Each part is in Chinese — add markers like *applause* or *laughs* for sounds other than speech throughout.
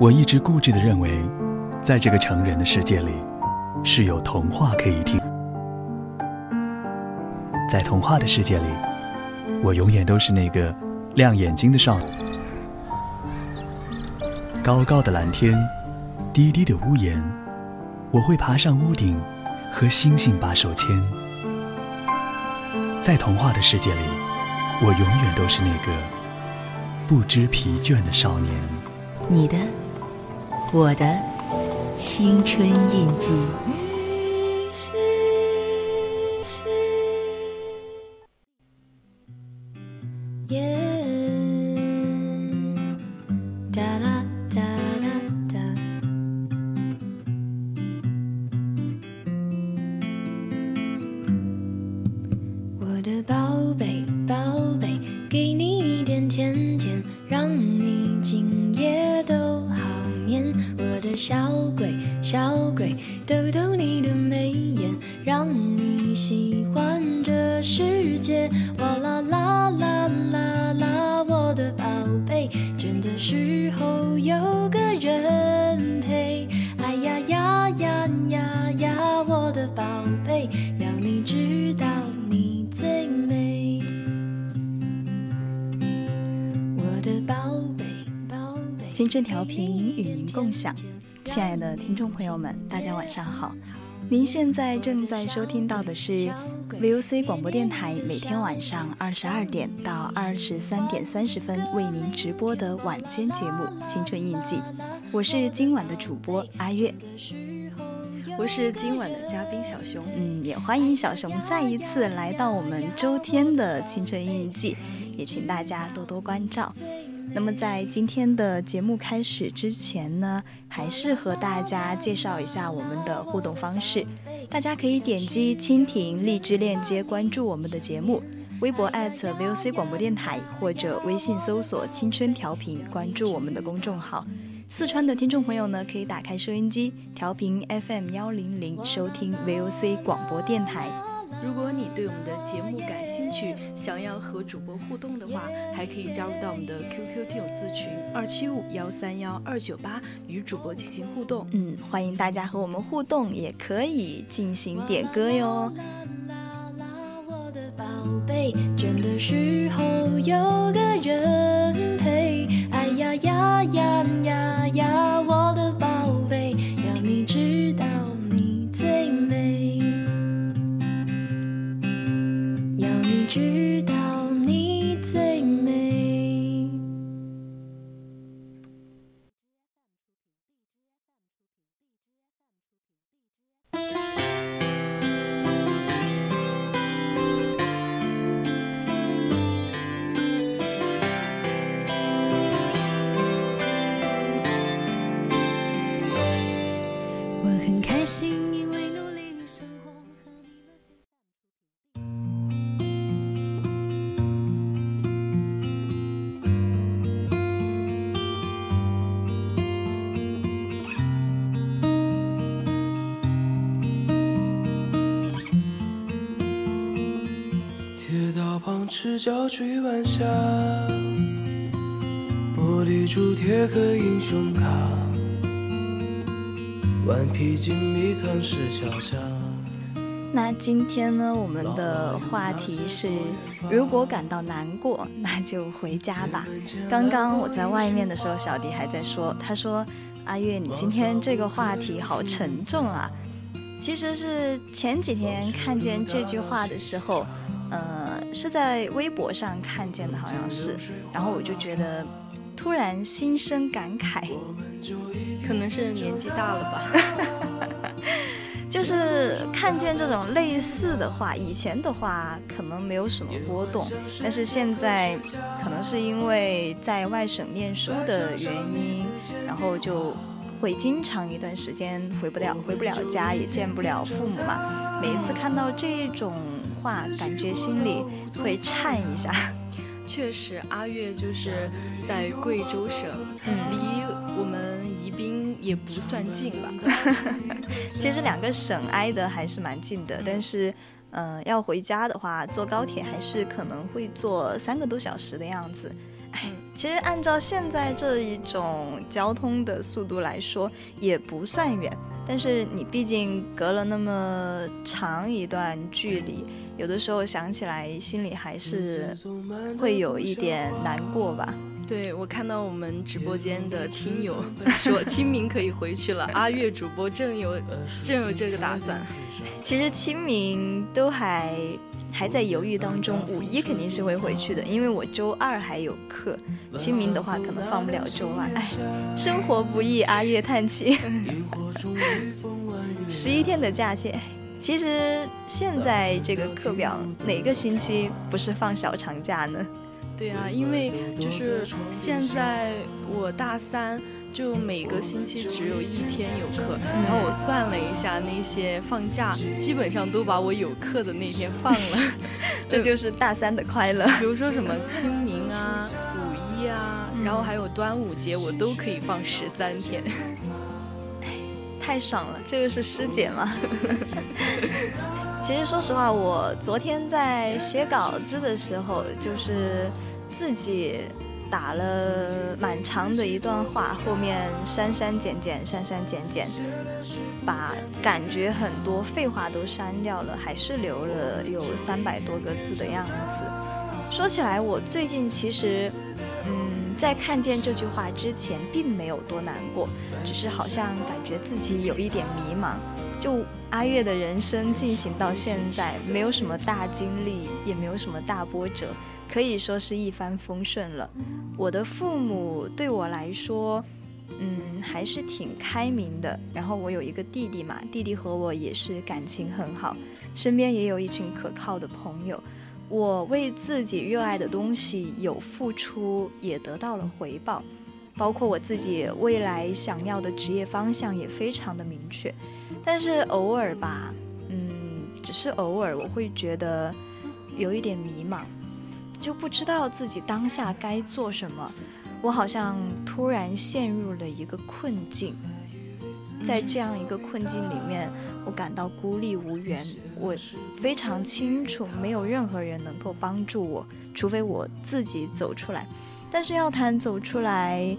我一直固执地认为，在这个成人的世界里，是有童话可以听。在童话的世界里，我永远都是那个亮眼睛的少女。高高的蓝天，低低的屋檐，我会爬上屋顶，和星星把手牵。在童话的世界里，我永远都是那个不知疲倦的少年。你的，我的青春印记。调频与您共享，亲爱的听众朋友们，大家晚上好。您现在正在收听到的是 VOC 广播电台每天晚上二十二点到二十三点三十分为您直播的晚间节目《青春印记》，我是今晚的主播阿月，我是今晚的嘉宾小熊。嗯，也欢迎小熊再一次来到我们周天的《青春印记》，也请大家多多关照。那么在今天的节目开始之前呢，还是和大家介绍一下我们的互动方式。大家可以点击蜻蜓荔枝链接关注我们的节目，微博 @VOC 广播电台或者微信搜索“青春调频”关注我们的公众号。四川的听众朋友呢，可以打开收音机调频 FM 幺零零收听 VOC 广播电台。如果你对我们的节目感兴趣，想要和主播互动的话，还可以加入到我们的 QQ 听友私群二七五幺三幺二九八，与主播进行互动。嗯，欢迎大家和我们互动，也可以进行点歌哟。我的宝贝，倦的时候有赤脚追晚霞，玻璃珠铁和英雄卡，顽皮筋迷藏石桥下。那今天呢，我们的话题是：如果感到难过，那就回家吧。刚刚我在外面的时候，小迪还在说，他说：“阿月，你今天这个话题好沉重啊。”其实是前几天看见这句话的时候。嗯，是在微博上看见的，好像是，然后我就觉得突然心生感慨，可能是年纪大了吧，*laughs* 就是看见这种类似的话，以前的话可能没有什么波动，但是现在可能是因为在外省念书的原因，然后就会经常一段时间回不了，回不了家，也见不了父母嘛，每一次看到这种。话感觉心里会颤一下。*laughs* 确实，阿月就是在贵州省，离我们宜宾也不算近吧。*laughs* 其实两个省挨得还是蛮近的，但是，嗯，要回家的话，坐高铁还是可能会坐三个多小时的样子。哎，其实按照现在这一种交通的速度来说，也不算远。但是你毕竟隔了那么长一段距离，有的时候想起来，心里还是会有一点难过吧。对，我看到我们直播间的听友说清明可以回去了，阿月主播正有正有这个打算。*laughs* 其实清明都还还在犹豫当中，五一肯定是会回去的，因为我周二还有课。清明的话可能放不了周二，哎，生活不易，阿月叹气。*laughs* 十一天的假期，其实现在这个课表哪个星期不是放小长假呢？对啊，因为就是现在我大三，就每个星期只有一天有课，然后我算了一下，那些放假基本上都把我有课的那天放了，*laughs* 这就是大三的快乐。比如说什么清明啊、五一啊，然后还有端午节，我都可以放十三天，太爽了！这个是师姐吗？*laughs* 其实说实话，我昨天在写稿子的时候，就是自己打了蛮长的一段话，后面删删减减，删删减减，把感觉很多废话都删掉了，还是留了有三百多个字的样子。说起来，我最近其实，嗯，在看见这句话之前，并没有多难过，只是好像感觉自己有一点迷茫。就阿月的人生进行到现在，没有什么大经历，也没有什么大波折，可以说是一帆风顺了。我的父母对我来说，嗯，还是挺开明的。然后我有一个弟弟嘛，弟弟和我也是感情很好，身边也有一群可靠的朋友。我为自己热爱的东西有付出，也得到了回报，包括我自己未来想要的职业方向也非常的明确。但是偶尔吧，嗯，只是偶尔，我会觉得有一点迷茫，就不知道自己当下该做什么。我好像突然陷入了一个困境，在这样一个困境里面，我感到孤立无援。我非常清楚，没有任何人能够帮助我，除非我自己走出来。但是要谈走出来。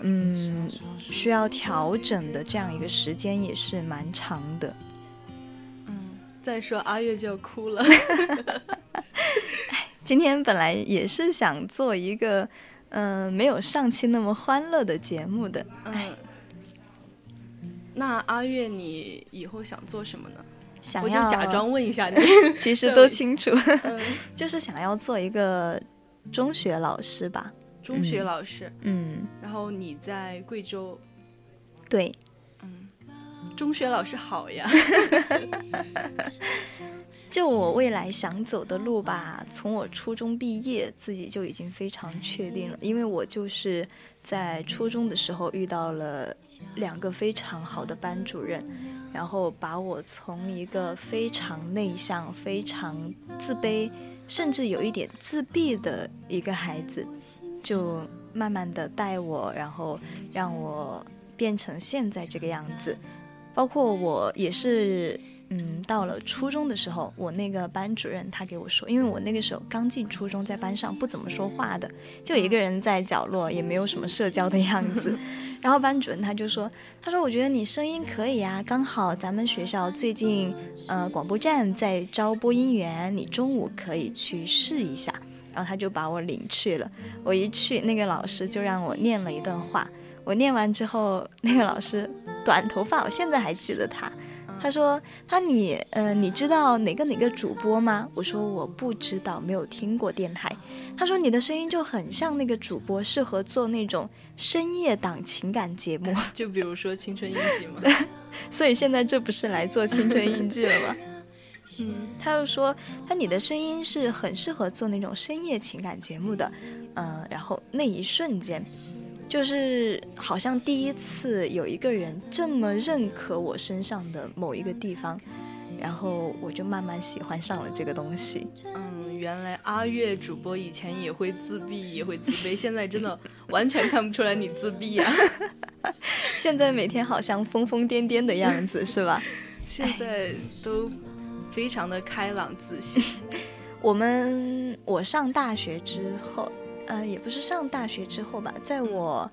嗯，需要调整的这样一个时间也是蛮长的。嗯，再说阿月就要哭了。*laughs* *laughs* 今天本来也是想做一个，嗯，没有上期那么欢乐的节目的。嗯。那阿月，你以后想做什么呢？想要假装问一下你，*laughs* 其实都清楚，*laughs* 就是想要做一个中学老师吧。中学老师，嗯，然后你在贵州，对，嗯，中学老师好呀。*laughs* 就我未来想走的路吧，从我初中毕业自己就已经非常确定了，因为我就是在初中的时候遇到了两个非常好的班主任，然后把我从一个非常内向、非常自卑，甚至有一点自闭的一个孩子。就慢慢的带我，然后让我变成现在这个样子。包括我也是，嗯，到了初中的时候，我那个班主任他给我说，因为我那个时候刚进初中，在班上不怎么说话的，就一个人在角落，也没有什么社交的样子。*laughs* 然后班主任他就说，他说我觉得你声音可以啊，刚好咱们学校最近，呃，广播站在招播音员，你中午可以去试一下。然后他就把我领去了。我一去，那个老师就让我念了一段话。我念完之后，那个老师短头发，我现在还记得他。他说：“他你呃，你知道哪个哪个主播吗？”我说：“我不知道，没有听过电台。”他说：“你的声音就很像那个主播，适合做那种深夜档情感节目，*laughs* 就比如说《青春印记》嘛。*laughs* 所以现在这不是来做《青春印记》了吗？” *laughs* 嗯，他又说，他你的声音是很适合做那种深夜情感节目的，嗯，然后那一瞬间，就是好像第一次有一个人这么认可我身上的某一个地方，然后我就慢慢喜欢上了这个东西。嗯，原来阿月主播以前也会自闭，也会自卑，现在真的完全看不出来你自闭啊！*laughs* 现在每天好像疯疯癫癫的样子，是吧？*laughs* 现在都。非常的开朗自信。我们我上大学之后，呃，也不是上大学之后吧，在我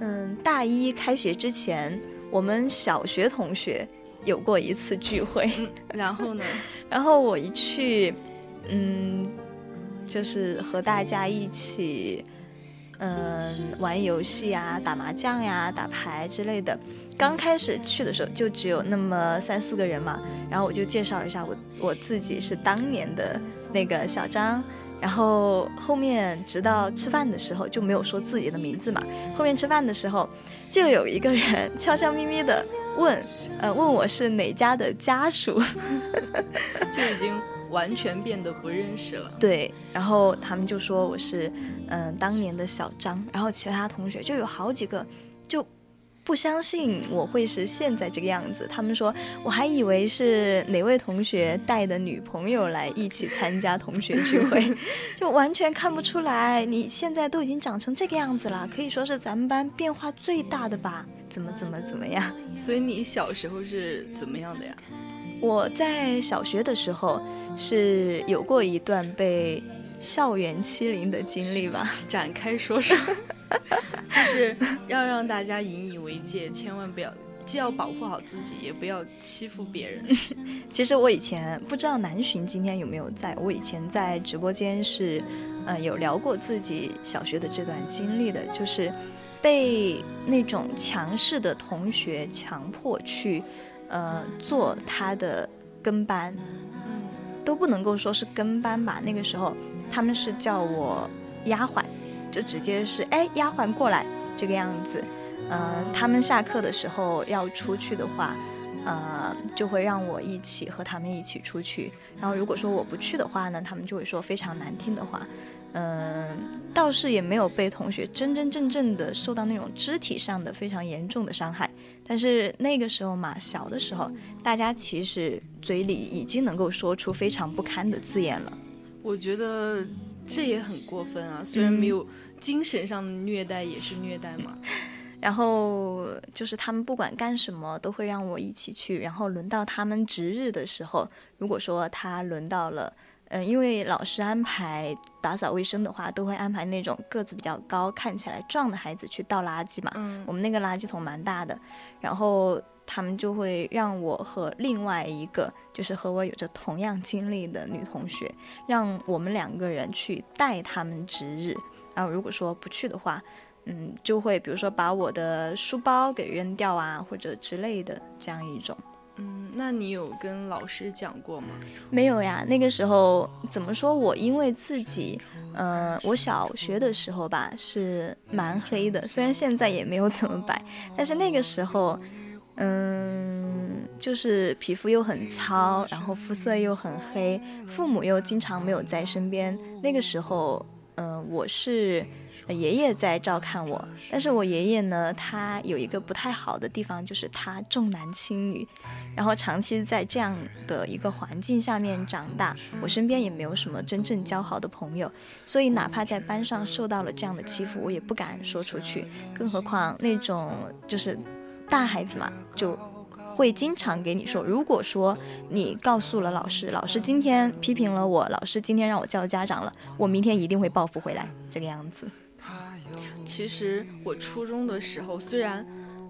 嗯大一开学之前，我们小学同学有过一次聚会，然后呢，*laughs* 然后我一去，嗯，就是和大家一起，嗯，玩游戏啊，打麻将呀，打牌之类的。刚开始去的时候就只有那么三四个人嘛，然后我就介绍了一下我我自己是当年的那个小张，然后后面直到吃饭的时候就没有说自己的名字嘛，后面吃饭的时候就有一个人悄悄咪咪的问，呃，问我是哪家的家属，*laughs* 就已经完全变得不认识了。对，然后他们就说我是嗯当年的小张，然后其他同学就有好几个就。不相信我会是现在这个样子，他们说我还以为是哪位同学带的女朋友来一起参加同学聚会，*laughs* 就完全看不出来你现在都已经长成这个样子了，可以说是咱们班变化最大的吧？怎么怎么怎么样？所以你小时候是怎么样的呀？我在小学的时候是有过一段被校园欺凌的经历吧，*laughs* 展开说说。*laughs* 就是要让大家引以为戒，千万不要既要保护好自己，也不要欺负别人。*laughs* 其实我以前不知道南浔今天有没有在，我以前在直播间是，嗯，有聊过自己小学的这段经历的，就是被那种强势的同学强迫去，呃，做他的跟班，嗯，都不能够说是跟班吧，那个时候他们是叫我丫鬟。就直接是哎，丫鬟过来这个样子，嗯，他们下课的时候要出去的话，呃，就会让我一起和他们一起出去。然后如果说我不去的话呢，他们就会说非常难听的话。嗯，倒是也没有被同学真真正正的受到那种肢体上的非常严重的伤害。但是那个时候嘛，小的时候，大家其实嘴里已经能够说出非常不堪的字眼了。我觉得。这也很过分啊！虽然没有精神上的虐待，也是虐待嘛。*laughs* 然后就是他们不管干什么都会让我一起去。然后轮到他们值日的时候，如果说他轮到了，嗯，因为老师安排打扫卫生的话，都会安排那种个子比较高、看起来壮的孩子去倒垃圾嘛。嗯。我们那个垃圾桶蛮大的，然后。他们就会让我和另外一个，就是和我有着同样经历的女同学，让我们两个人去带他们值日。然后如果说不去的话，嗯，就会比如说把我的书包给扔掉啊，或者之类的这样一种。嗯，那你有跟老师讲过吗？没有呀，那个时候怎么说我因为自己，呃，我小学的时候吧是蛮黑的，虽然现在也没有怎么白，但是那个时候。嗯，就是皮肤又很糙，然后肤色又很黑，父母又经常没有在身边。那个时候，嗯，我是爷爷在照看我，但是我爷爷呢，他有一个不太好的地方，就是他重男轻女，然后长期在这样的一个环境下面长大，我身边也没有什么真正交好的朋友，所以哪怕在班上受到了这样的欺负，我也不敢说出去，更何况那种就是。大孩子嘛，就会经常给你说，如果说你告诉了老师，老师今天批评了我，老师今天让我叫家长了，我明天一定会报复回来，这个样子。其实我初中的时候，虽然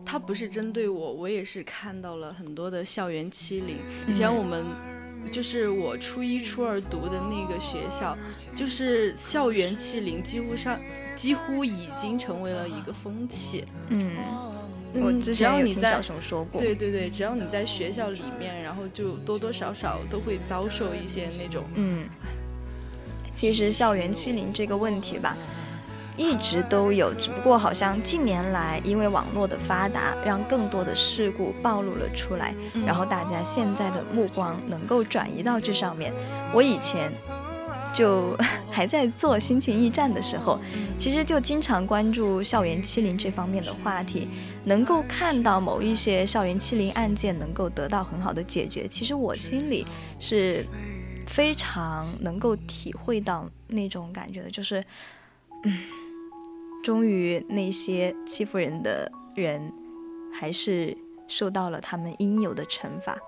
他不是针对我，我也是看到了很多的校园欺凌。以前我们就是我初一、初二读的那个学校，就是校园欺凌几乎上几乎已经成为了一个风气。嗯。我之前有听小熊说过，对对对，只要你在学校里面，然后就多多少少都会遭受一些那种，嗯，其实校园欺凌这个问题吧，一直都有，只不过好像近年来因为网络的发达，让更多的事故暴露了出来，然后大家现在的目光能够转移到这上面。我以前。就 *laughs* 还在做心情驿站的时候，其实就经常关注校园欺凌这方面的话题，能够看到某一些校园欺凌案件能够得到很好的解决，其实我心里是非常能够体会到那种感觉的，就是，嗯，终于那些欺负人的人还是受到了他们应有的惩罚。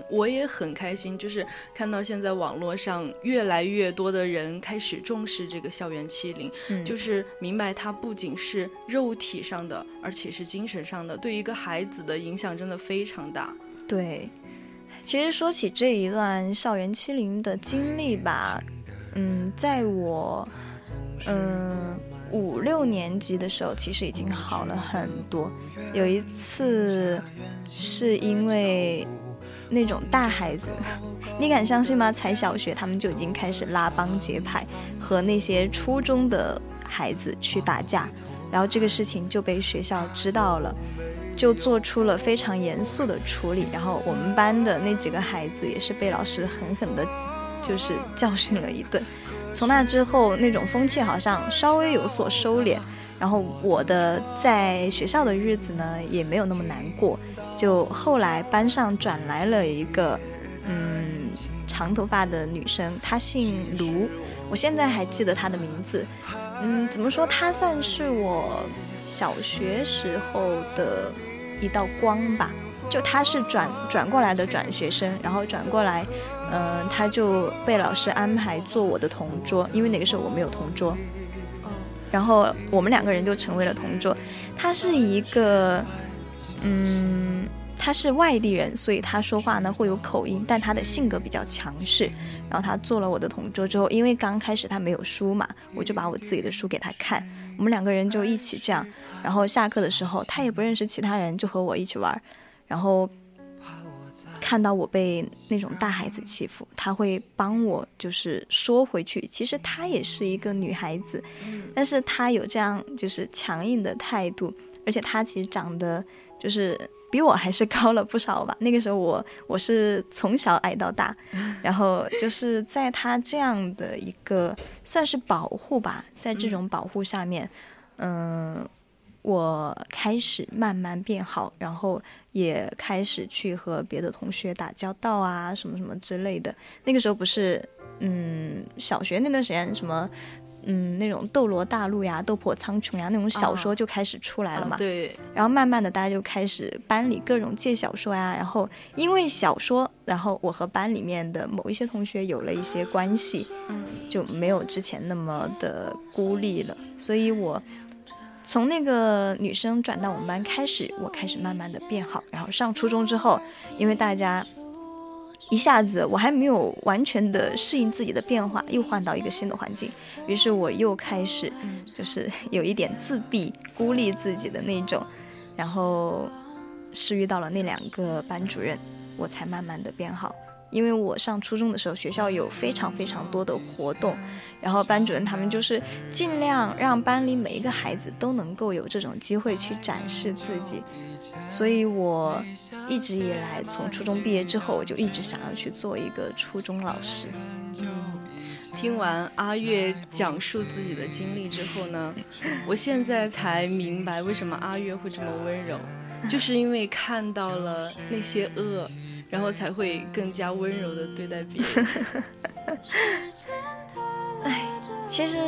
嗯，我也很开心，就是看到现在网络上越来越多的人开始重视这个校园欺凌，就是明白它不仅是肉体上的，而且是精神上的，对一个孩子的影响真的非常大。对，其实说起这一段校园欺凌的经历吧，嗯，在我嗯五六年级的时候，其实已经好了很多。有一次是因为。那种大孩子，你敢相信吗？才小学，他们就已经开始拉帮结派，和那些初中的孩子去打架，然后这个事情就被学校知道了，就做出了非常严肃的处理。然后我们班的那几个孩子也是被老师狠狠的，就是教训了一顿。从那之后，那种风气好像稍微有所收敛。然后我的在学校的日子呢，也没有那么难过。就后来班上转来了一个，嗯，长头发的女生，她姓卢，我现在还记得她的名字。嗯，怎么说？她算是我小学时候的一道光吧。就她是转转过来的转学生，然后转过来，嗯，她就被老师安排做我的同桌，因为那个时候我没有同桌。然后我们两个人就成为了同桌。她是一个，嗯，他是外地人，所以他说话呢会有口音，但他的性格比较强势。然后他做了我的同桌之后，因为刚开始他没有书嘛，我就把我自己的书给他看，我们两个人就一起这样。然后下课的时候，他也不认识其他人，就和我一起玩。然后。看到我被那种大孩子欺负，他会帮我就是说回去。其实她也是一个女孩子，但是她有这样就是强硬的态度，而且她其实长得就是比我还是高了不少吧。那个时候我我是从小矮到大，*laughs* 然后就是在他这样的一个算是保护吧，在这种保护下面，嗯。我开始慢慢变好，然后也开始去和别的同学打交道啊，什么什么之类的。那个时候不是，嗯，小学那段时间，什么，嗯，那种《斗罗大陆》呀、《斗破苍穹》呀那种小说就开始出来了嘛。对。然后慢慢的，大家就开始班里各种借小说呀。然后因为小说，然后我和班里面的某一些同学有了一些关系，就没有之前那么的孤立了。所以我。从那个女生转到我们班开始，我开始慢慢的变好。然后上初中之后，因为大家一下子我还没有完全的适应自己的变化，又换到一个新的环境，于是我又开始就是有一点自闭、孤立自己的那种。然后是遇到了那两个班主任，我才慢慢的变好。因为我上初中的时候，学校有非常非常多的活动，然后班主任他们就是尽量让班里每一个孩子都能够有这种机会去展示自己，所以我一直以来从初中毕业之后，我就一直想要去做一个初中老师。听完阿月讲述自己的经历之后呢，我现在才明白为什么阿月会这么温柔，就是因为看到了那些恶。然后才会更加温柔的对待别人。*laughs* 哎，其实，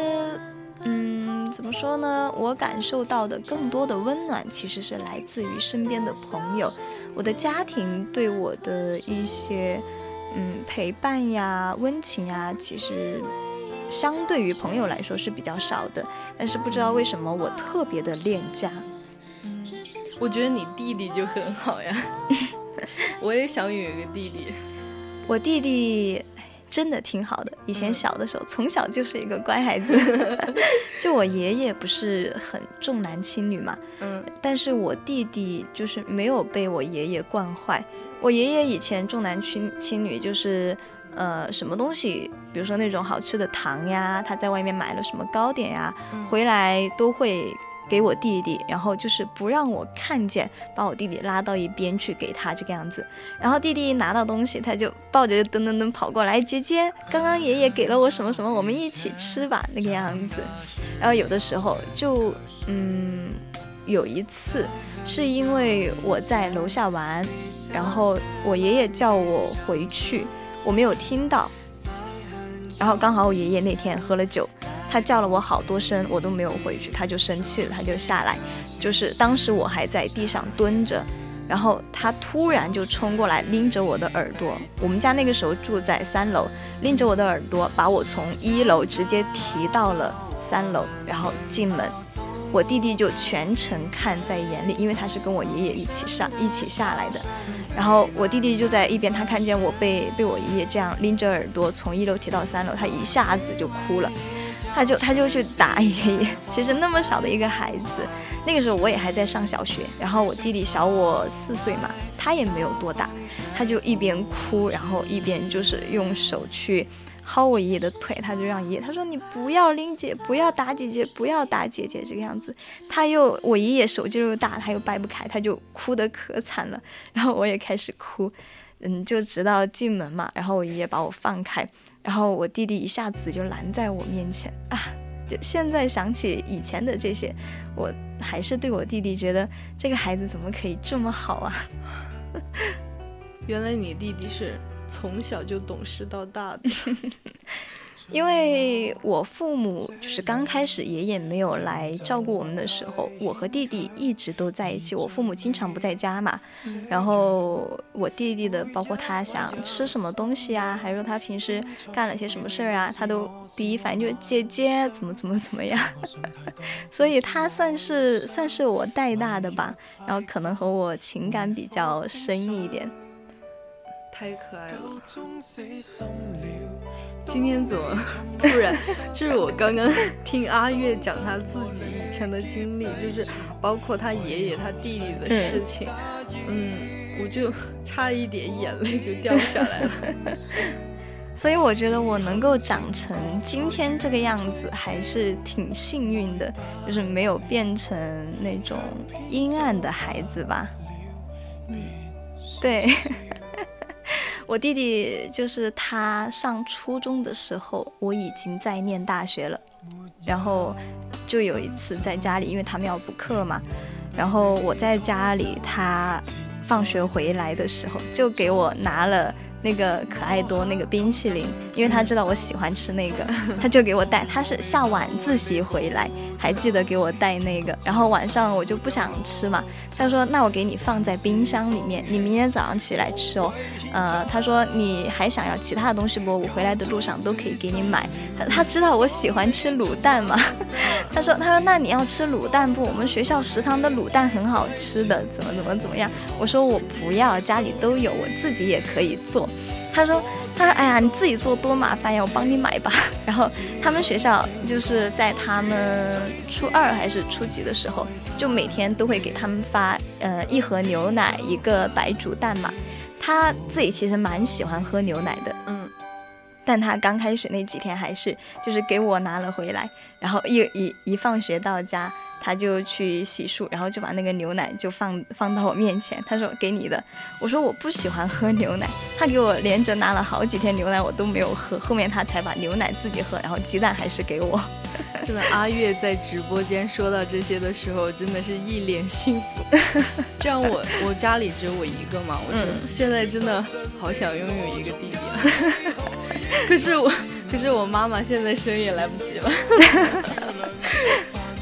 嗯，怎么说呢？我感受到的更多的温暖，其实是来自于身边的朋友。我的家庭对我的一些，嗯，陪伴呀、温情呀，其实相对于朋友来说是比较少的。但是不知道为什么，我特别的恋家。嗯，我觉得你弟弟就很好呀。*laughs* 我也想有一个弟弟，我弟弟真的挺好的。以前小的时候，从小就是一个乖孩子。*laughs* 就我爷爷不是很重男轻女嘛，嗯，但是我弟弟就是没有被我爷爷惯坏。我爷爷以前重男轻轻女，就是呃什么东西，比如说那种好吃的糖呀，他在外面买了什么糕点呀，回来都会。给我弟弟，然后就是不让我看见，把我弟弟拉到一边去给他这个样子。然后弟弟一拿到东西，他就抱着就噔噔噔跑过来，姐姐，刚刚爷爷给了我什么什么，我们一起吃吧，那个样子。然后有的时候就，嗯，有一次是因为我在楼下玩，然后我爷爷叫我回去，我没有听到。然后刚好我爷爷那天喝了酒。他叫了我好多声，我都没有回去，他就生气了，他就下来，就是当时我还在地上蹲着，然然后他突然就冲过来，拎着我的耳朵。我们家那个时候住在三楼，拎着我的耳朵，把我从一楼直接提到了三楼，然后进门。我弟弟就全程看在眼里，因为他是跟我爷爷一起上一起下来的。然后我弟弟就在一边，他看见我被被我爷爷这样拎着耳朵从一楼提到三楼，他一下子就哭了，他就他就去打爷爷。*laughs* 其实那么小的一个孩子，那个时候我也还在上小学，然后我弟弟小我四岁嘛，他也没有多大，他就一边哭，然后一边就是用手去。薅我爷爷的腿，他就让爷爷，他说你不要拎姐，不要打姐姐，不要打姐姐这个样子。他又我爷爷手劲又大，他又掰不开，他就哭得可惨了。然后我也开始哭，嗯，就直到进门嘛，然后我爷爷把我放开，然后我弟弟一下子就拦在我面前啊。就现在想起以前的这些，我还是对我弟弟觉得这个孩子怎么可以这么好啊？*laughs* 原来你弟弟是。从小就懂事到大的，*laughs* 因为我父母就是刚开始爷爷没有来照顾我们的时候，我和弟弟一直都在一起。我父母经常不在家嘛，然后我弟弟的，包括他想吃什么东西啊，还是说他平时干了些什么事儿啊，他都第一反应就是姐姐怎么怎么怎么样，*laughs* 所以他算是算是我带大的吧，然后可能和我情感比较深一点。太可爱了！今天怎么突然？*laughs* 就是我刚刚听阿月讲他自己以前的经历，就是包括他爷爷、他弟弟的事情，嗯，我就差一点眼泪就掉下来了。*laughs* 所以我觉得我能够长成今天这个样子，还是挺幸运的，就是没有变成那种阴暗的孩子吧。嗯，对。我弟弟就是他上初中的时候，我已经在念大学了。然后就有一次在家里，因为他们要补课嘛，然后我在家里，他放学回来的时候就给我拿了。那个可爱多那个冰淇淋，因为他知道我喜欢吃那个，*laughs* 他就给我带。他是下晚自习回来，还记得给我带那个。然后晚上我就不想吃嘛，他说：“那我给你放在冰箱里面，你明天早上起来吃哦。”呃，他说：“你还想要其他的东西不？我回来的路上都可以给你买。”他他知道我喜欢吃卤蛋嘛，*laughs* 他说：“他说那你要吃卤蛋不？我们学校食堂的卤蛋很好吃的，怎么怎么怎么样？”我说：“我不要，家里都有，我自己也可以做。”他说：“他说，哎呀，你自己做多麻烦呀，我帮你买吧。*laughs* ”然后他们学校就是在他们初二还是初几的时候，就每天都会给他们发呃一盒牛奶，一个白煮蛋嘛。他自己其实蛮喜欢喝牛奶的，嗯，但他刚开始那几天还是就是给我拿了回来，然后一一一放学到家。他就去洗漱，然后就把那个牛奶就放放到我面前。他说：“给你的。”我说：“我不喜欢喝牛奶。”他给我连着拿了好几天牛奶，我都没有喝。后面他才把牛奶自己喝，然后鸡蛋还是给我。*laughs* 真的，阿月在直播间说到这些的时候，真的是一脸幸福。*laughs* 这样我我家里只有我一个嘛，我现在真的好想拥有一个弟弟。*laughs* 可是我，可是我妈妈现在生也来不及了。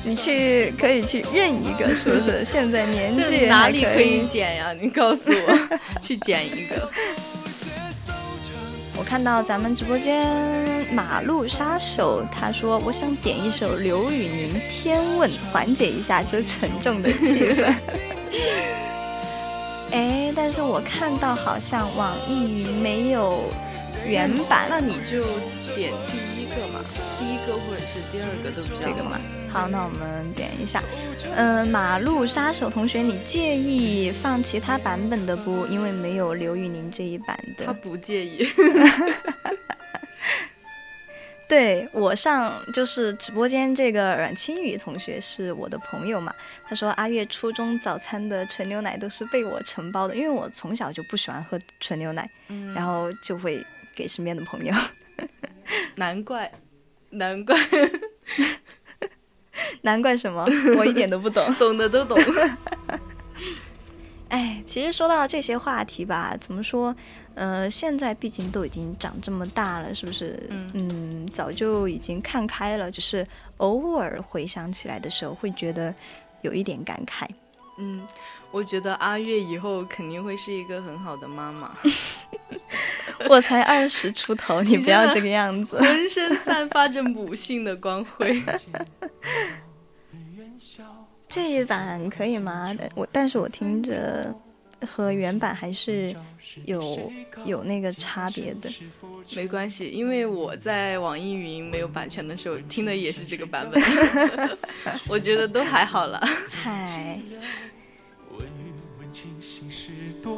你去可以去认一个，是不是？现在年纪哪里可以捡呀？你告诉我，*laughs* 去捡一个。我看到咱们直播间马路杀手，他说我想点一首刘宇宁《天问》，缓解一下这沉重的气氛。*laughs* 哎，但是我看到好像网易云没有原版，那你就点第一个嘛，第一个或者是第二个都这个嘛。好，那我们点一下。嗯，马路杀手同学，你介意放其他版本的不？因为没有刘宇宁这一版的。他不介意。*laughs* 对我上就是直播间这个阮清雨同学是我的朋友嘛，他说阿月初中早餐的纯牛奶都是被我承包的，因为我从小就不喜欢喝纯牛奶，然后就会给身边的朋友。*laughs* 难怪，难怪。*laughs* 难怪什么？我一点都不懂，*laughs* 懂的都懂。哎，其实说到这些话题吧，怎么说？呃，现在毕竟都已经长这么大了，是不是？嗯，早就已经看开了，只是偶尔回想起来的时候，会觉得有一点感慨。嗯，我觉得阿月以后肯定会是一个很好的妈妈。*laughs* 我才二十出头，你不要这个样子。浑身散发着母性的光辉。*laughs* 这一版可以吗？我但是我听着和原版还是有有那个差别的。没关系，因为我在网易云没有版权的时候听的也是这个版本，*laughs* 我觉得都还好了。嗨。问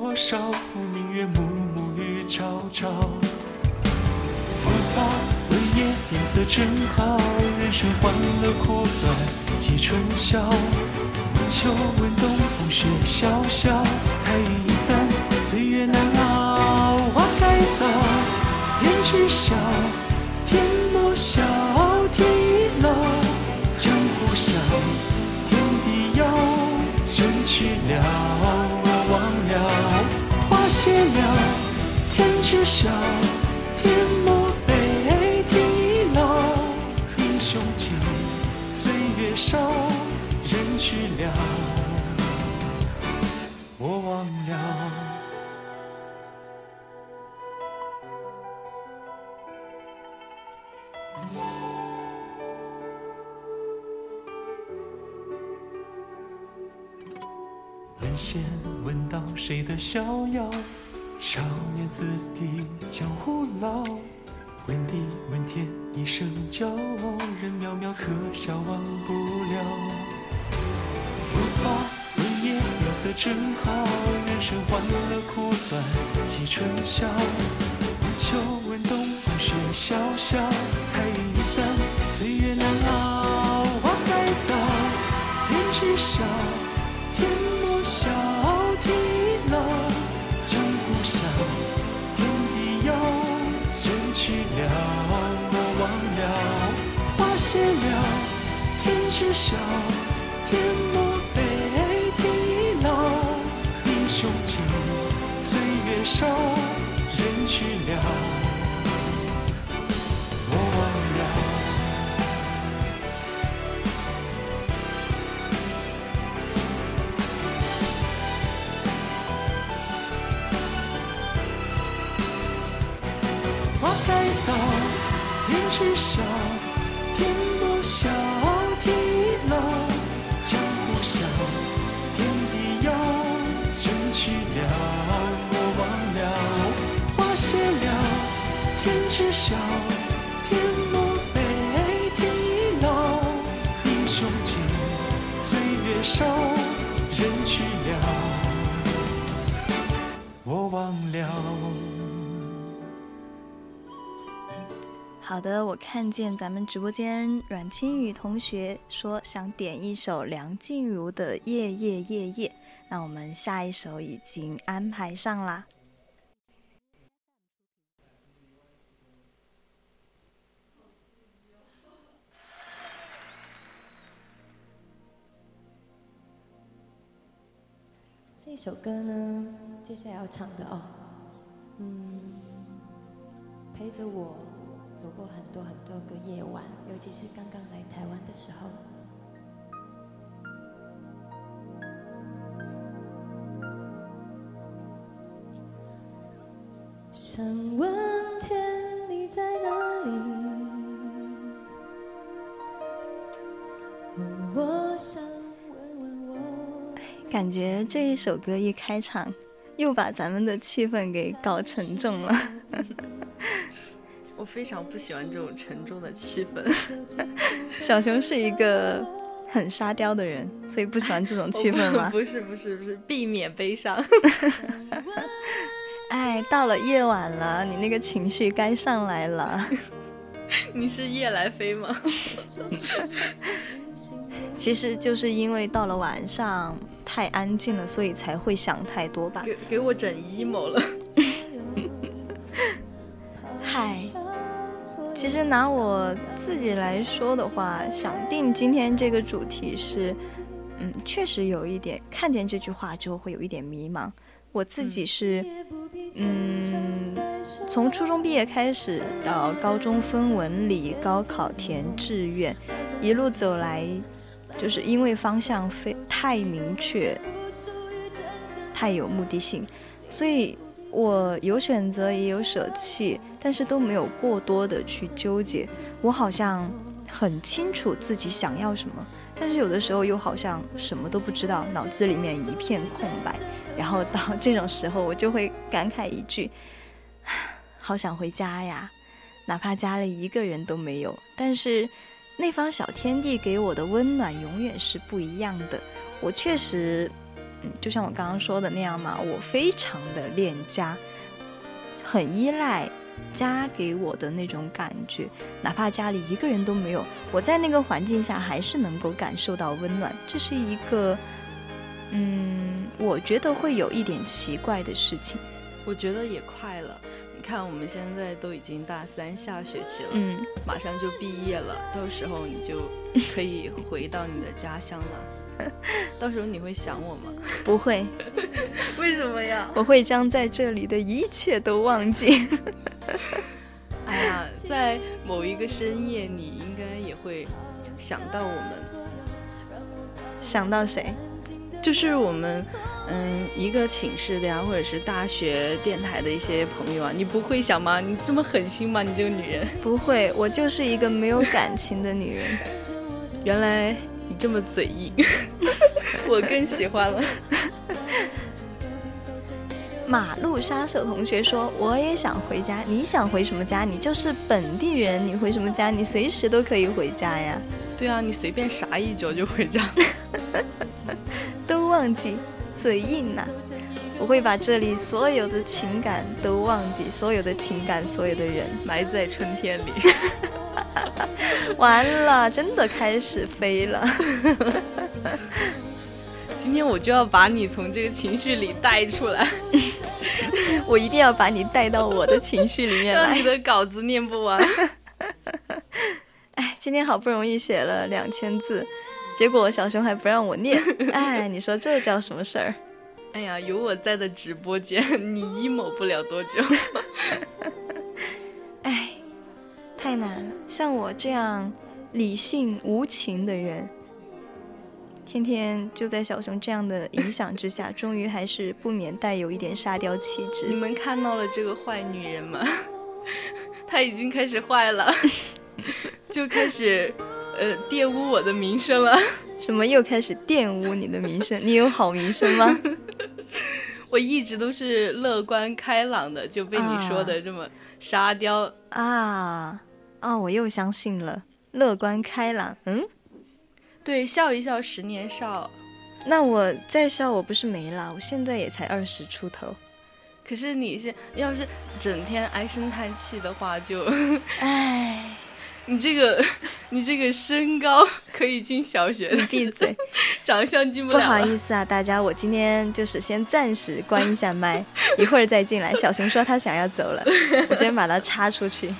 花问叶颜色正好，人生欢乐苦短几春宵。问秋问冬风雪萧萧，彩云易散岁月难熬。花开早，天知晓，天莫笑，天已老。江湖小，天地遥，人去了，了。花谢了，天知晓。天莫悲，天已老。英雄尽，岁月少。人去了，我忘了。谁的逍遥？少年子弟江湖老，问地问天一声骄傲，人渺渺可笑忘不了。问花问叶颜色正好，人生欢乐苦短几春宵。问秋问冬风雪萧萧，彩云易散岁月难熬。花开早，天知晓，天莫笑，去了，莫忘了。花谢了，天知晓，天莫悲，天亦老。英雄尽，岁月少，忘了。好的，我看见咱们直播间阮清雨同学说想点一首梁静茹的《夜夜夜夜》，那我们下一首已经安排上啦。这首歌呢，接下来要唱的哦，嗯，陪着我。走过很多很多个夜晚，尤其是刚刚来台湾的时候。想问天，你在哪里？我想问问我。感觉这一首歌一开场，又把咱们的气氛给搞沉重了。*laughs* 我非常不喜欢这种沉重的气氛。*laughs* 小熊是一个很沙雕的人，所以不喜欢这种气氛吗？*laughs* 不是不是不是，避免悲伤。哎，到了夜晚了，你那个情绪该上来了。你是夜来飞吗？其实就是因为到了晚上太安静了，所以才会想太多吧。给给我整 emo 了。*laughs* 嗨。其实拿我自己来说的话，想定今天这个主题是，嗯，确实有一点看见这句话之后会有一点迷茫。我自己是，嗯，从初中毕业开始到高中分文理，高考填志愿，一路走来，就是因为方向非太明确，太有目的性，所以我有选择也有舍弃，但是都没有过多的去纠结。我好像很清楚自己想要什么，但是有的时候又好像什么都不知道，脑子里面一片空白。然后到 *laughs* 这种时候，我就会感慨一句：*sighs* 好想回家呀！哪怕家里一个人都没有，但是那方小天地给我的温暖永远是不一样的。我确实，嗯，就像我刚刚说的那样嘛，我非常的恋家，很依赖家给我的那种感觉。哪怕家里一个人都没有，我在那个环境下还是能够感受到温暖。这是一个，嗯，我觉得会有一点奇怪的事情。我觉得也快。看，我们现在都已经大三下学期了，嗯，马上就毕业了，到时候你就可以回到你的家乡了。*laughs* 到时候你会想我吗？不会。*laughs* 为什么呀？我会将在这里的一切都忘记。*laughs* 哎呀，在某一个深夜，你应该也会想到我们。想到谁？就是我们。嗯，一个寝室的呀，或者是大学电台的一些朋友啊，你不会想吗？你这么狠心吗？你这个女人不会，我就是一个没有感情的女人。原来你这么嘴硬，*laughs* 我更喜欢了。马路杀手同学说：“我也想回家，你想回什么家？你就是本地人，你回什么家？你随时都可以回家呀。”对啊，你随便啥一脚就回家，*laughs* 都忘记。嘴硬呐，我会把这里所有的情感都忘记，所有的情感，所有的人埋在春天里。*laughs* 完了，真的开始飞了。*laughs* 今天我就要把你从这个情绪里带出来，我一定要把你带到我的情绪里面来。*laughs* 让你的稿子念不完。哎，今天好不容易写了两千字。结果小熊还不让我念，*laughs* 哎，你说这叫什么事儿？哎呀，有我在的直播间，你 emo 不了多久。*laughs* 哎，太难了。像我这样理性无情的人，天天就在小熊这样的影响之下，终于还是不免带有一点沙雕气质。你们看到了这个坏女人吗？*laughs* 她已经开始坏了，就开始。呃，玷污我的名声了？*laughs* 什么又开始玷污你的名声？你有好名声吗？*laughs* 我一直都是乐观开朗的，就被你说的这么沙雕啊啊！我又相信了，乐观开朗，嗯，对，笑一笑十年少。那我再笑，我不是没了？我现在也才二十出头。可是你现要是整天唉声叹气的话，就唉。你这个，*laughs* 你这个身高可以进小学的，闭嘴！长相进不了。不好意思啊，大家，我今天就是先暂时关一下麦，一会儿再进来。小熊说他想要走了，我先把他插出去。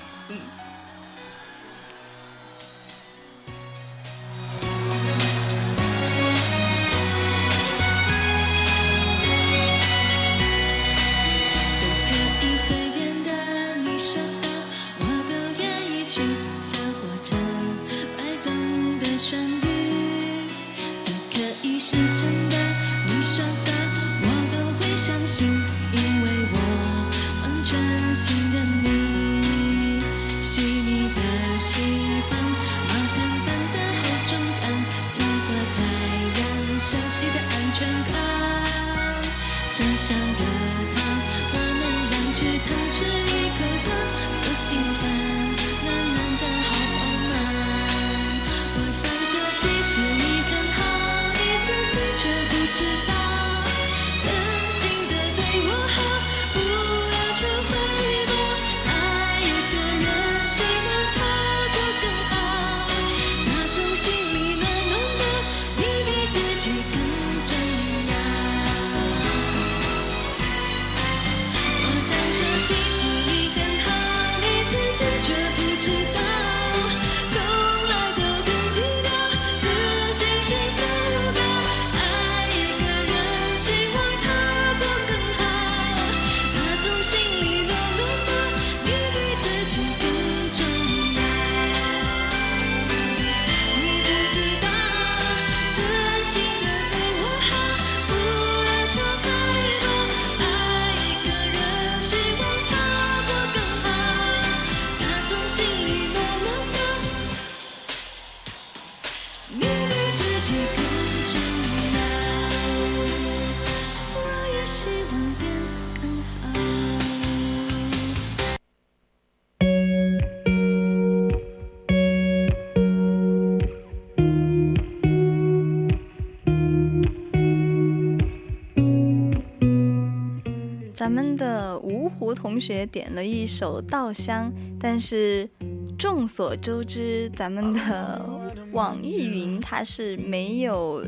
胡同学点了一首《稻香》，但是众所周知，咱们的网易云它是没有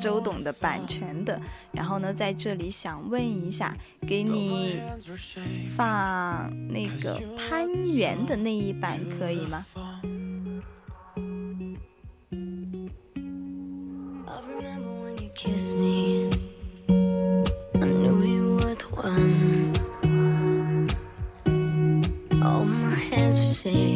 周董的版权的。然后呢，在这里想问一下，给你放那个潘源的那一版可以吗？All my hands were shaking.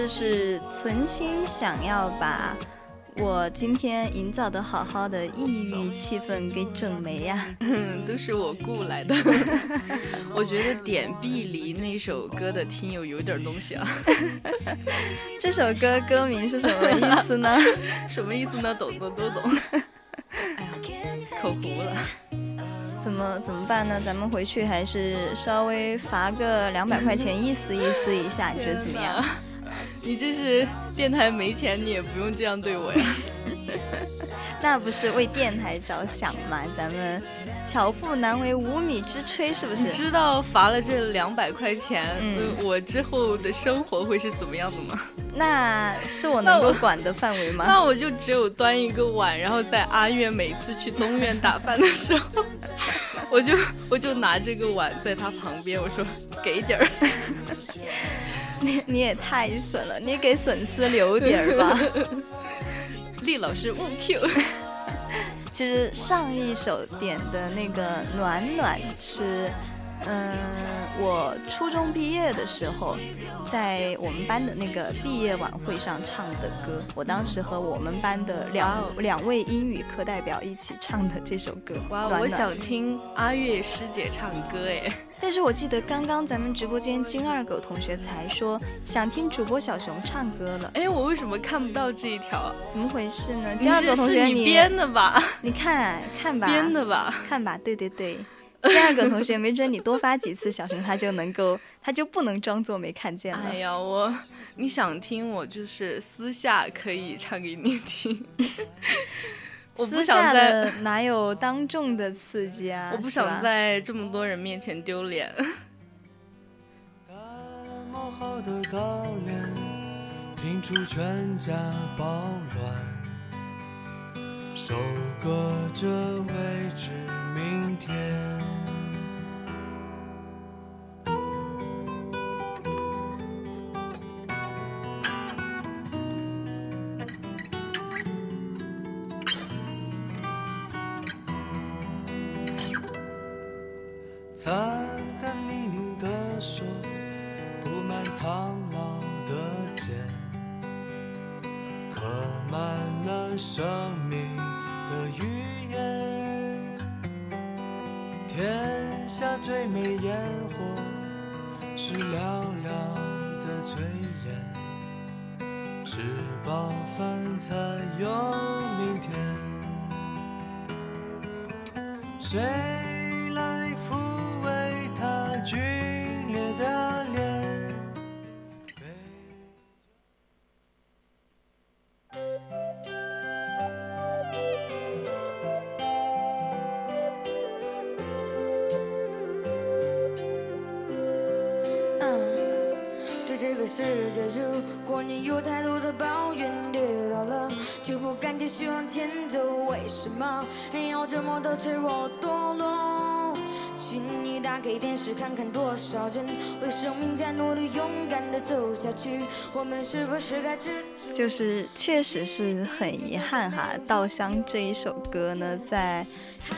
这是存心想要把我今天营造的好好的抑郁气氛给整没呀，*laughs* 都是我雇来的。*laughs* 我觉得点碧梨那首歌的听友有点东西啊。*laughs* 这首歌歌名是什么意思呢？什么意思呢？懂的都懂。哎呀，口糊了。怎么怎么办呢？咱们回去还是稍微罚个两百块钱，意思意思一下，你觉得怎么样？你这是电台没钱，你也不用这样对我呀。*laughs* 那不是为电台着想吗？咱们巧妇难为无米之炊，是不是？你知道罚了这两百块钱，嗯我之后的生活会是怎么样的吗？*laughs* 那是我能够管的范围吗？*laughs* 那我就只有端一个碗，然后在阿月每次去东院打饭的时候，我就我就拿这个碗在他旁边，我说给点儿。*laughs* 你你也太损了，你给粉丝留点儿吧。*laughs* 厉老师勿 Q。*laughs* 其实上一首点的那个暖暖是。嗯，我初中毕业的时候，在我们班的那个毕业晚会上唱的歌，我当时和我们班的两两位英语课代表一起唱的这首歌。哇，我想听阿月师姐唱歌哎！但是我记得刚刚咱们直播间金二狗同学才说想听主播小熊唱歌了。哎，我为什么看不到这一条？怎么回事呢？金二狗同学，你编的吧？你看看吧，编的吧？看吧，对对对。第二个同学，没准你多发几次小熊，他就能够，他就不能装作没看见了。哎呀，我你想听，我就是私下可以唱给你听。*laughs* 私下的哪有当众的刺激啊？我不想在这么多人面前丢脸。收割着未知明天。擦干泥泞的手，布满苍老的肩，刻满了生命的语天下最美烟火，是寥寥的炊烟。吃饱饭才有明天。谁来抚慰他？世界如果你有太多的抱怨跌倒了就不敢继续往前走为什么？人要这么的脆弱堕落请你打开电视看看多少人为生命在努力勇敢的走下去。我们是不是该知足？就是确实是很遗憾哈稻香这一首歌呢在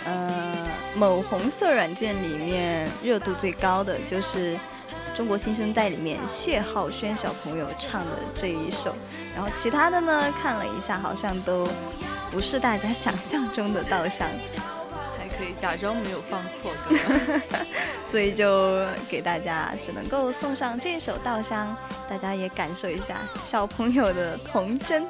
呃某红色软件里面热度最高的就是中国新生代里面谢浩轩小朋友唱的这一首，然后其他的呢看了一下，好像都不是大家想象中的稻香，还可以假装没有放错歌，*laughs* 所以就给大家只能够送上这首稻香，大家也感受一下小朋友的童真。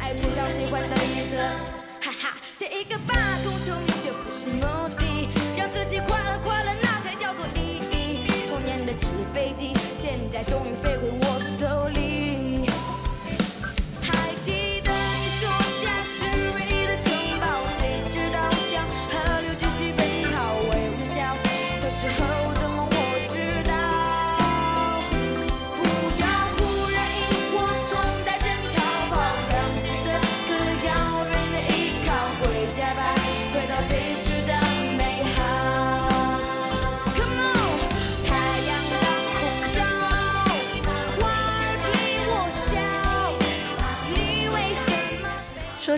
爱不上喜欢的颜色？哈哈，写一个罢工声明就不是目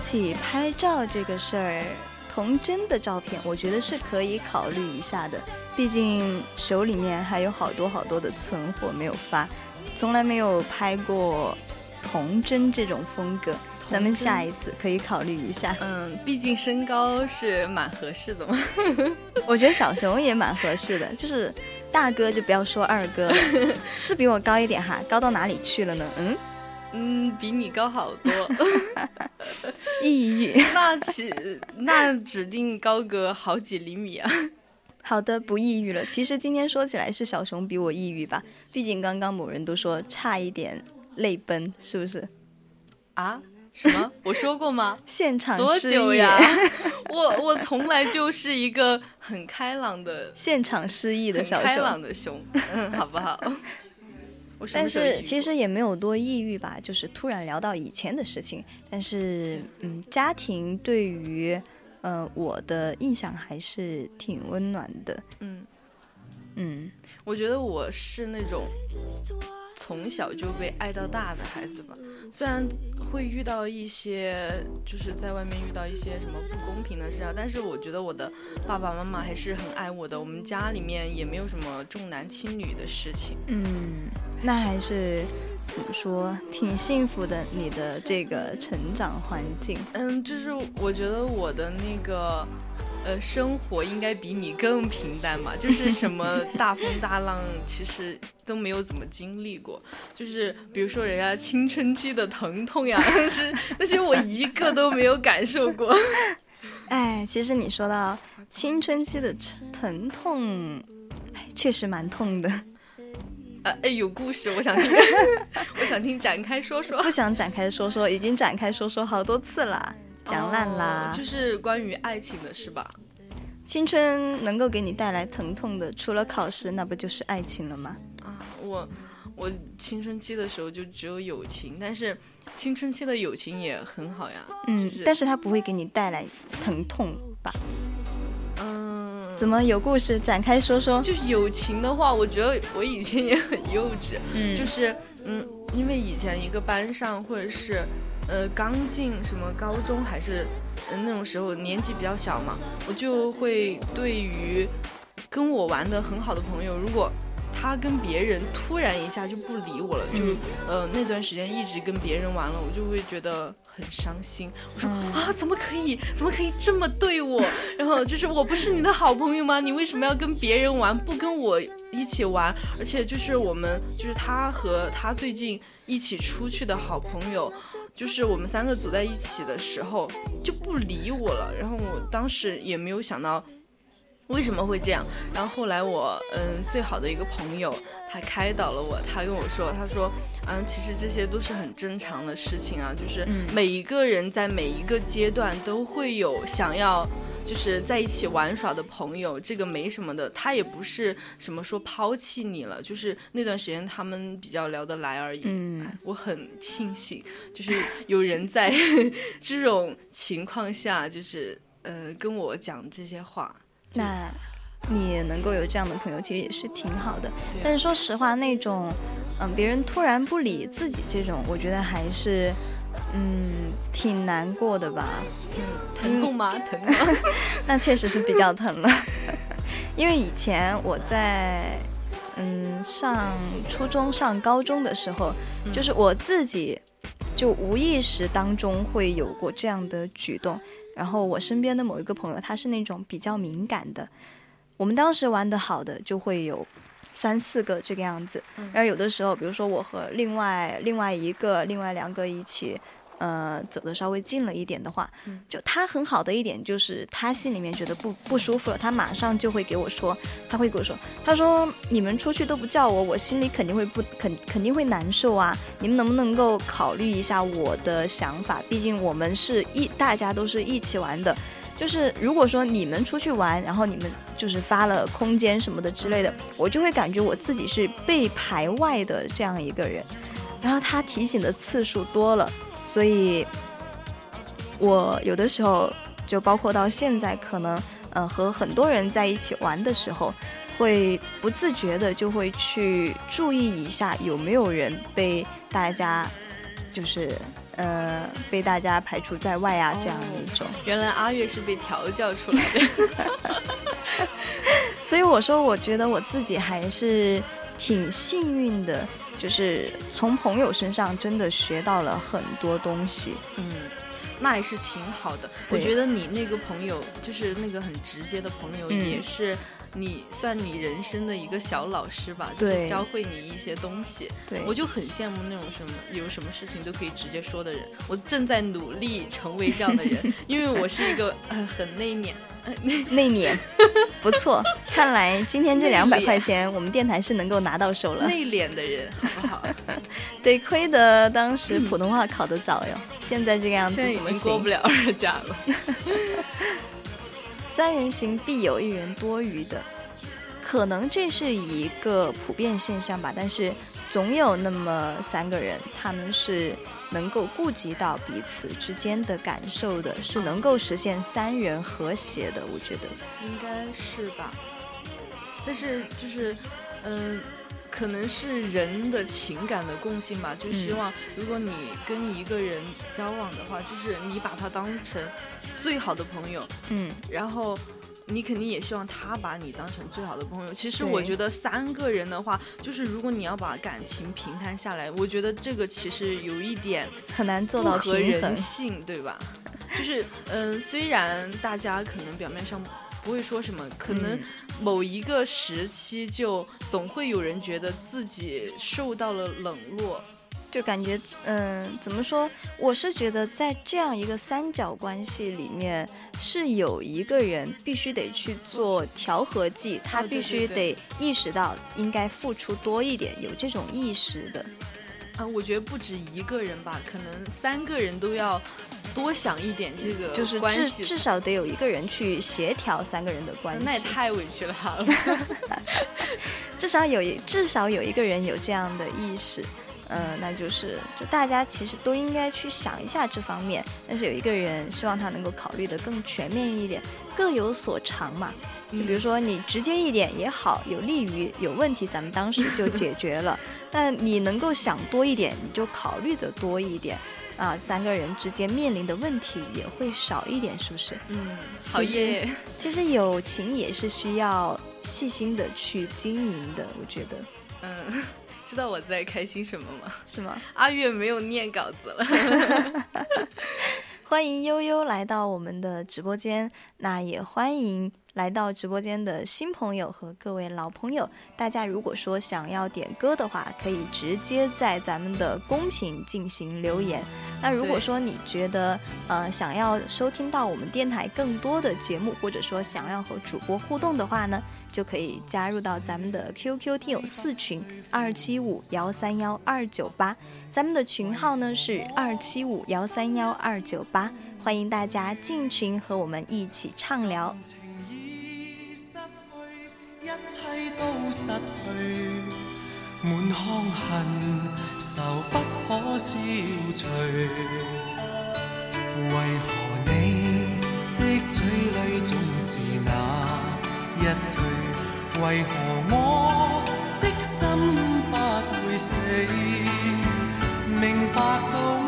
起拍照这个事儿，童真的照片，我觉得是可以考虑一下的。毕竟手里面还有好多好多的存货没有发，从来没有拍过童真这种风格。咱们下一次可以考虑一下。嗯，毕竟身高是蛮合适的嘛。*laughs* 我觉得小熊也蛮合适的，就是大哥就不要说二哥了，是比我高一点哈，高到哪里去了呢？嗯，嗯，比你高好多。抑郁。*laughs* 那起那指定高个好几厘米啊。*laughs* 好的，不抑郁了。其实今天说起来是小熊比我抑郁吧，毕竟刚刚某人都说差一点泪奔，是不是？啊？什么？我说过吗？*laughs* 现场多失忆久呀？我我从来就是一个很开朗的、现场失忆的小熊。开朗的熊，嗯，好不好？我但是其实也没有多抑郁吧，就是突然聊到以前的事情。但是，嗯，家庭对于，呃，我的印象还是挺温暖的。嗯，嗯，我觉得我是那种从小就被爱到大的孩子吧。虽然会遇到一些，就是在外面遇到一些什么不公平的事啊，但是我觉得我的爸爸妈妈还是很爱我的。我们家里面也没有什么重男轻女的事情。嗯，那还是怎么说，挺幸福的。你的这个成长环境，嗯，就是我觉得我的那个。呃，生活应该比你更平淡吧？就是什么 *laughs* 大风大浪，其实都没有怎么经历过。就是比如说人家青春期的疼痛呀，但 *laughs* 是那些我一个都没有感受过。*laughs* 哎，其实你说到青春期的疼疼痛，哎，确实蛮痛的。呃，哎，有故事，我想听，我想听，展开说说。不想展开说说，已经展开说说好多次啦，讲烂啦。哦就是关于爱情的是吧？青春能够给你带来疼痛的，除了考试，那不就是爱情了吗？啊，我我青春期的时候就只有友情，但是青春期的友情也很好呀。嗯，就是但是它不会给你带来疼痛吧？嗯，怎么有故事展开说说？就是友情的话，我觉得我以前也很幼稚，嗯就是嗯，因为以前一个班上或者是呃刚进什么高中还是呃那种时候年纪比较小嘛，我就会对于跟我玩的很好的朋友，如果他跟别人突然一下就不理我了，就呃那段时间一直跟别人玩了，我就会觉得很伤心。我说、嗯啊，怎么可以，怎么可以这么对我？然后就是我不是你的好朋友吗？你为什么要跟别人玩，不跟我一起玩？而且就是我们，就是他和他最近一起出去的好朋友，就是我们三个走在一起的时候就不理我了。然后我当时也没有想到。为什么会这样？然后后来我嗯最好的一个朋友，他开导了我，他跟我说，他说嗯其实这些都是很正常的事情啊，就是嗯每一个人在每一个阶段都会有想要。就是在一起玩耍的朋友，这个没什么的，他也不是什么说抛弃你了，就是那段时间他们比较聊得来而已。嗯哎我很庆幸，就是有人在 *laughs* 这种情况下，就是呃跟我讲这些话。那你能够有这样的朋友，其实也是挺好的。但是说实话，那种嗯别人突然不理自己这种，我觉得还是嗯挺难过的吧。嗯疼痛吗？*laughs* 疼吗？*laughs* 那确实是比较疼了，*laughs* 因为以前我在嗯上初中、上高中的时候，嗯就是我自己就无意识当中会有过这样的举动。然后我身边的某一个朋友，他是那种比较敏感的，我们当时玩的好的就会有三四个这个样子，嗯然后有的时候，比如说我和另外另外一个、另外两个一起。呃，走的稍微近了一点的话，嗯就他很好的一点就是他心里面觉得不不舒服了，他马上就会给我说，他会给我说，他说你们出去都不叫我，我心里肯定会不肯肯定会难受啊，你们能不能够考虑一下我的想法？毕竟我们是一大家都是一起玩的，就是如果说你们出去玩，然后你们就是发了空间什么的之类的，我就会感觉我自己是被排外的这样一个人。然后他提醒的次数多了，所以我有的时候就包括到现在，可能呃和很多人在一起玩的时候，会不自觉的就会去注意一下有没有人被大家就是呃被大家排除在外啊这样的一种。原来阿月是被调教出来的。*laughs* 所以我说，我觉得我自己还是挺幸运的，就是从朋友身上真的学到了很多东西。嗯，那也是挺好的。我觉得你那个朋友，就是那个很直接的朋友，嗯也是你算你人生的一个小老师吧，就是对教会你一些东西。对，我就很羡慕那种什么有什么事情都可以直接说的人。我正在努力成为这样的人，*laughs* 因为我是一个、呃、很内敛。呃内内敛，不错。看来今天这两百块钱，我们电台是能够拿到手了。内敛的人，好不好？得亏得当时普通话考得早哟，现在这个样子现在已怎么行经过不？了二甲了。三人行必有一人多余的，可能这是一个普遍现象吧。但是总有那么三个人，他们是能够顾及到彼此之间的感受的，是能够实现三人和谐的。我觉得，应该是吧，但是就是，嗯、可能是人的情感的共性吧，就希望如果你跟一个人交往的话，就是你把他当成最好的朋友，嗯，然后。你肯定也希望他把你当成最好的朋友。其实我觉得三个人的话，就是如果你要把感情平摊下来，我觉得这个其实有一点很难做到不合平衡人。性，对吧？就是嗯，虽然大家可能表面上不会说什么，可能嗯某一个时期就总会有人觉得自己受到了冷落。就感觉，嗯，怎么说？我是觉得在这样一个三角关系里面，是有一个人必须得去做调和剂，他必须得意识到应该付出多一点，有这种意识的。啊，我觉得不止一个人吧，可能三个人都要多想一点这个就是关系。至至少得有一个人去协调三个人的关系，那也太委屈了他了。*laughs* 至少有一至少有一个人有这样的意识，嗯、那就是就大家其实都应该去想一下这方面，但是有一个人希望他能够考虑的更全面一点，各有所长嘛。就比如说你直接一点也好，有利于有问题咱们当时就解决了。*laughs* 那你能够想多一点，你就考虑的多一点，啊，三个人之间面临的问题也会少一点，是不是？嗯，好其实耶。其实友情也是需要细心的去经营的，我觉得嗯，知道我在开心什么吗？是吗？阿月没有念稿子了。*laughs* 欢迎悠悠来到我们的直播间，那也欢迎来到直播间的新朋友和各位老朋友，大家如果说想要点歌的话，可以直接在咱们的公屏进行留言。那如果说你觉得呃想要收听到我们电台更多的节目，或者说想要和主播互动的话呢，就可以加入到咱们的 QQ 听友四群二七五幺三幺二九八，咱们的群号呢是二七五幺三幺二九八，欢迎大家进群和我们一起畅聊。情已失去，一切都失去，滿腔恨愁不可消除。為何你的嘴里总是那一句？为何我的心不会死？明白到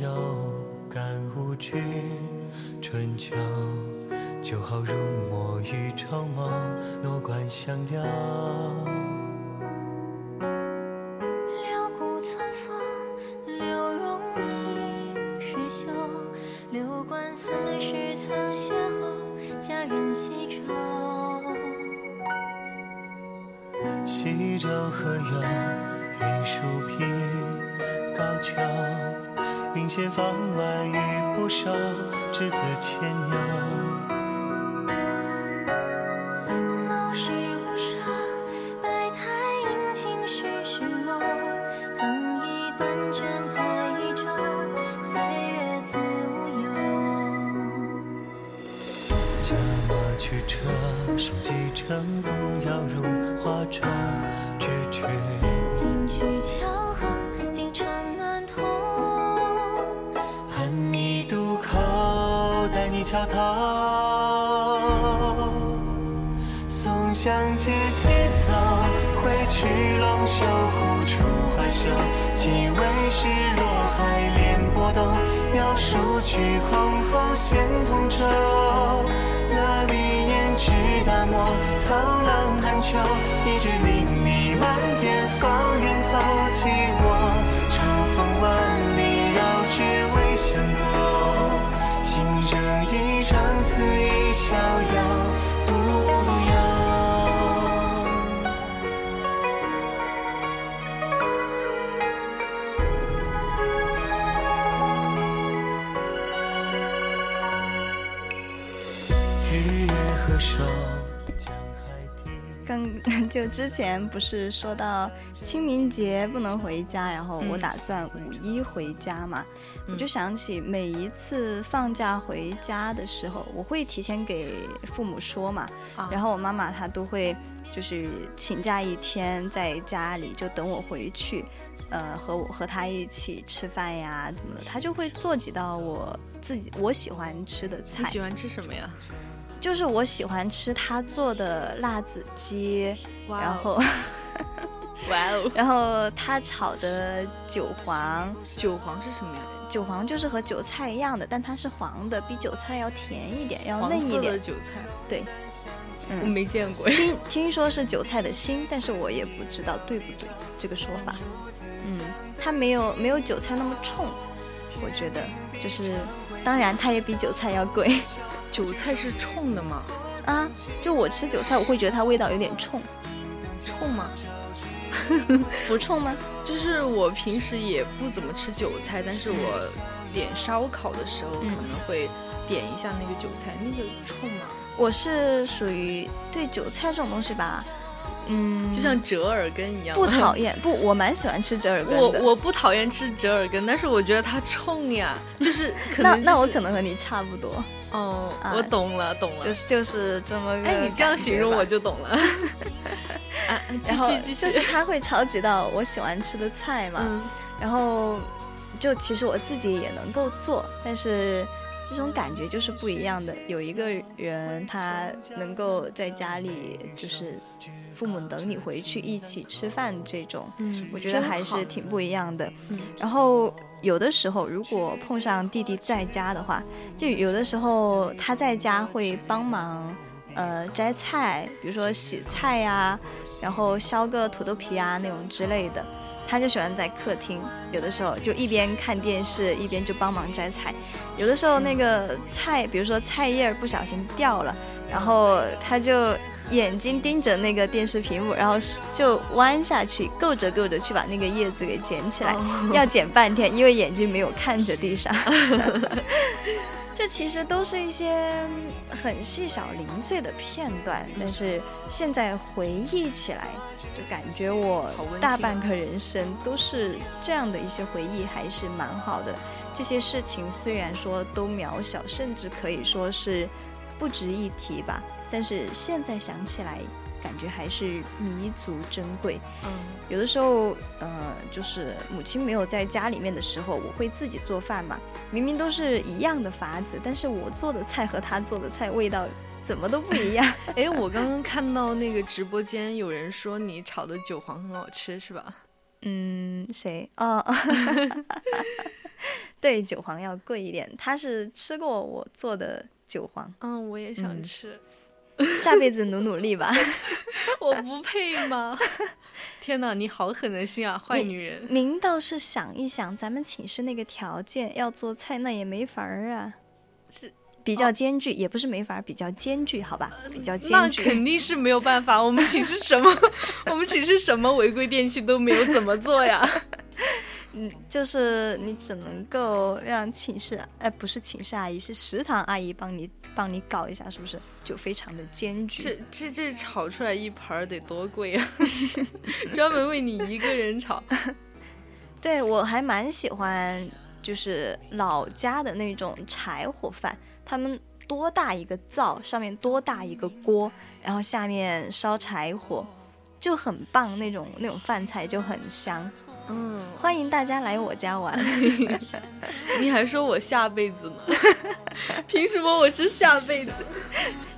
有感无知，春秋酒好入墨与绸缪，诺冠相邀。之前不是说到清明节不能回家，然后我嗯。打算五一回家嘛，我就嗯想起每一次放假回家的时候，我会提前给父母说嘛，啊。然后我妈妈她都会就是请假一天在家里就等我回去，呃，和我和她一起吃饭呀怎么的，她就会做几道我自己我喜欢吃的菜，你喜欢吃什么呀？就是我喜欢吃他做的辣子鸡，然后 *laughs* 哇哦，*laughs* 然后他炒的韭黄，韭黄是什么呀？韭黄就是和韭菜一样的，但它是黄的，比韭菜要甜一点，要嫩一点。色的韭菜，对，我嗯，没见过。听 *laughs* 听说是韭菜的心，但是我也不知道对不对这个说法。嗯，它没有没有韭菜那么冲，我觉得就是，当然它也比韭菜要贵韭菜是冲的吗？啊。就我吃韭菜，我会觉得它味道有点冲，冲吗？*laughs* 不冲吗？就是我平时也不怎么吃韭菜，但是我点烧烤的时候可嗯能会点一下那个韭菜，那个冲吗？我是属于对韭菜这种东西吧，嗯，就像折耳根一样。不讨厌，*laughs* 不，我蛮喜欢吃折耳根的。我我不讨厌吃折耳根，但是我觉得它冲呀，就是可能、那那我可能和你差不多，哦，啊我懂了懂了，就是就是这么个。哎，你这样形容我。就懂了。*laughs* 啊，继然后续继续，就是他会超级到我喜欢吃的菜嘛，嗯然后就其实我自己也能够做，但是这种感觉就是不一样的。有一个人他能够在家里就是父母等你回去一起吃饭这种，嗯，我觉得还是挺不一样的。嗯然后有的时候如果碰上弟弟在家的话，就有的时候他在家会帮忙。呃，摘菜，比如说洗菜呀、然后削个土豆皮啊那种之类的，他就喜欢在客厅，有的时候就一边看电视一边就帮忙摘菜，有的时候那个菜，比如说菜叶儿不小心掉了，然后他就眼睛盯着那个电视屏幕，然后是就弯下去，够着够着去把那个叶子给捡起来，*laughs* 要捡半天，因为眼睛没有看着地上。*laughs* 这其实都是一些很细小零碎的片段，但是现在回忆起来，就感觉我大半个人生都是这样的一些回忆，还是蛮好的。这些事情虽然说都渺小，甚至可以说是不值一提吧，但是现在想起来，感觉还是弥足珍贵。嗯有的时候，呃，就是母亲没有在家里面的时候，我会自己做饭嘛。明明都是一样的法子，但是我做的菜和她做的菜味道怎么都不一样。*laughs* 哎，我刚刚看到那个直播间有人说你炒的韭黄很好吃，是吧？嗯，谁？哦，*laughs* 对，韭黄要贵一点。他是吃过我做的韭黄，嗯，我也想嗯吃，*laughs* 下辈子努努力吧。*laughs* 我不配吗？*laughs* 天哪，你好狠的心啊，坏女人！您倒是想一想，咱们寝室那个条件，要做菜那也没法儿啊。是比较艰巨，也不是没法儿，比较艰巨，好吧？比较艰巨那巨。肯定是没有办法，我们寝室什么，我们寝室什么违规电器都没有，怎么做呀？嗯，就是你只能够让寝室，哎，不是寝室阿姨，是食堂阿姨帮你帮你搞一下，是不是？就非常的艰巨。这这这炒出来一盘儿得多贵啊！*laughs* 专门为你一个人炒。*laughs* 对我还蛮喜欢，就是老家的那种柴火饭，他们多大一个灶，上面多大一个锅，然后下面烧柴火，就很棒，那种那种饭菜就很香。嗯，欢迎大家来我家玩。*laughs* 你还说我下辈子呢？*laughs* 凭什么我是下辈子？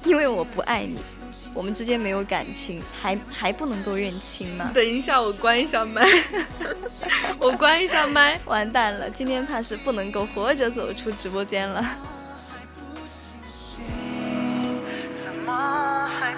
因为我不爱你。我们之间没有感情，还还不能够认清吗？等一下，我关一下麦，*laughs* 我关一下麦。完蛋了，今天怕是不能够活着走出直播间了。怎么还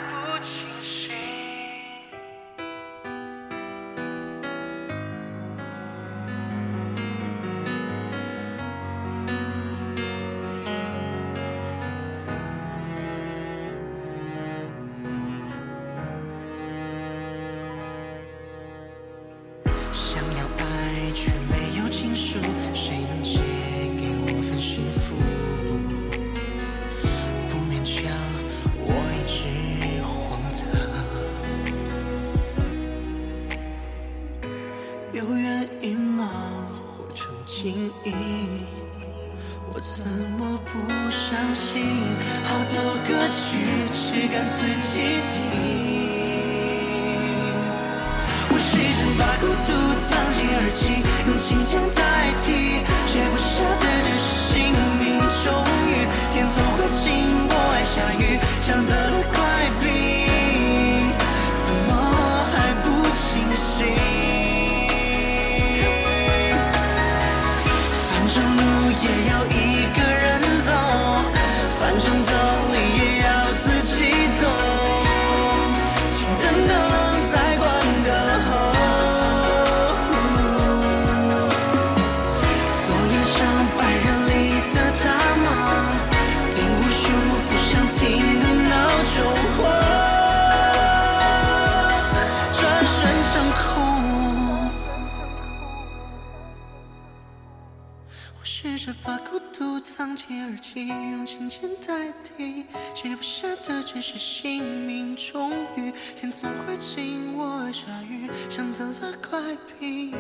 只是性命中雨。天总会晴，我爱下雨，像得了怪病，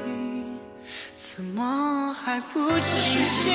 怎么还不清醒？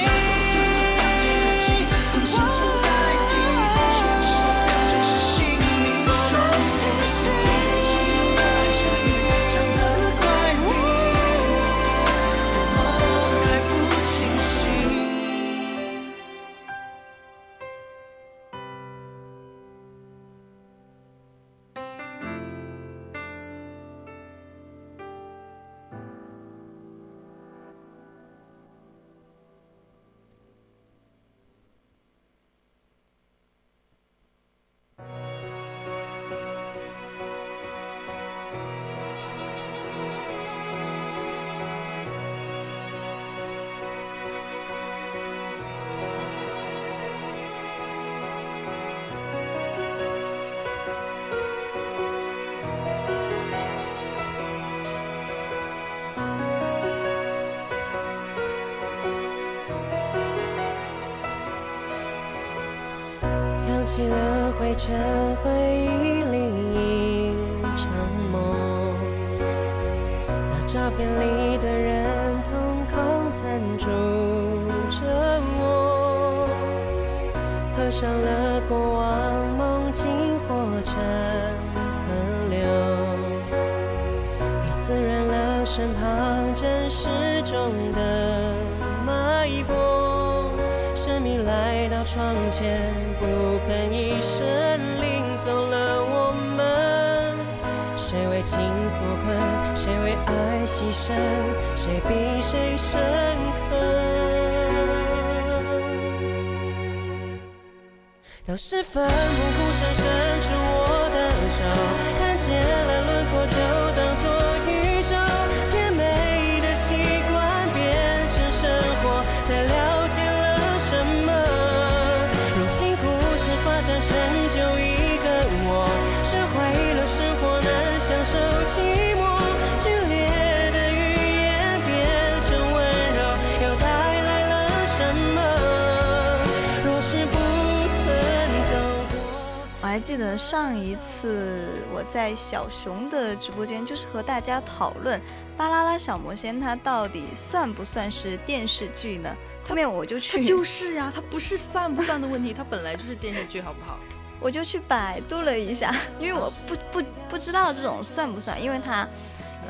记得上一次我在小熊的直播间，就是和大家讨论《巴啦啦小魔仙》它到底算不算是电视剧呢？后面我就去，它就是呀、它不是算不算的问题，它本来就是电视剧，好不好？我就去百度了一下，因为我不不不知道这种算不算，因为它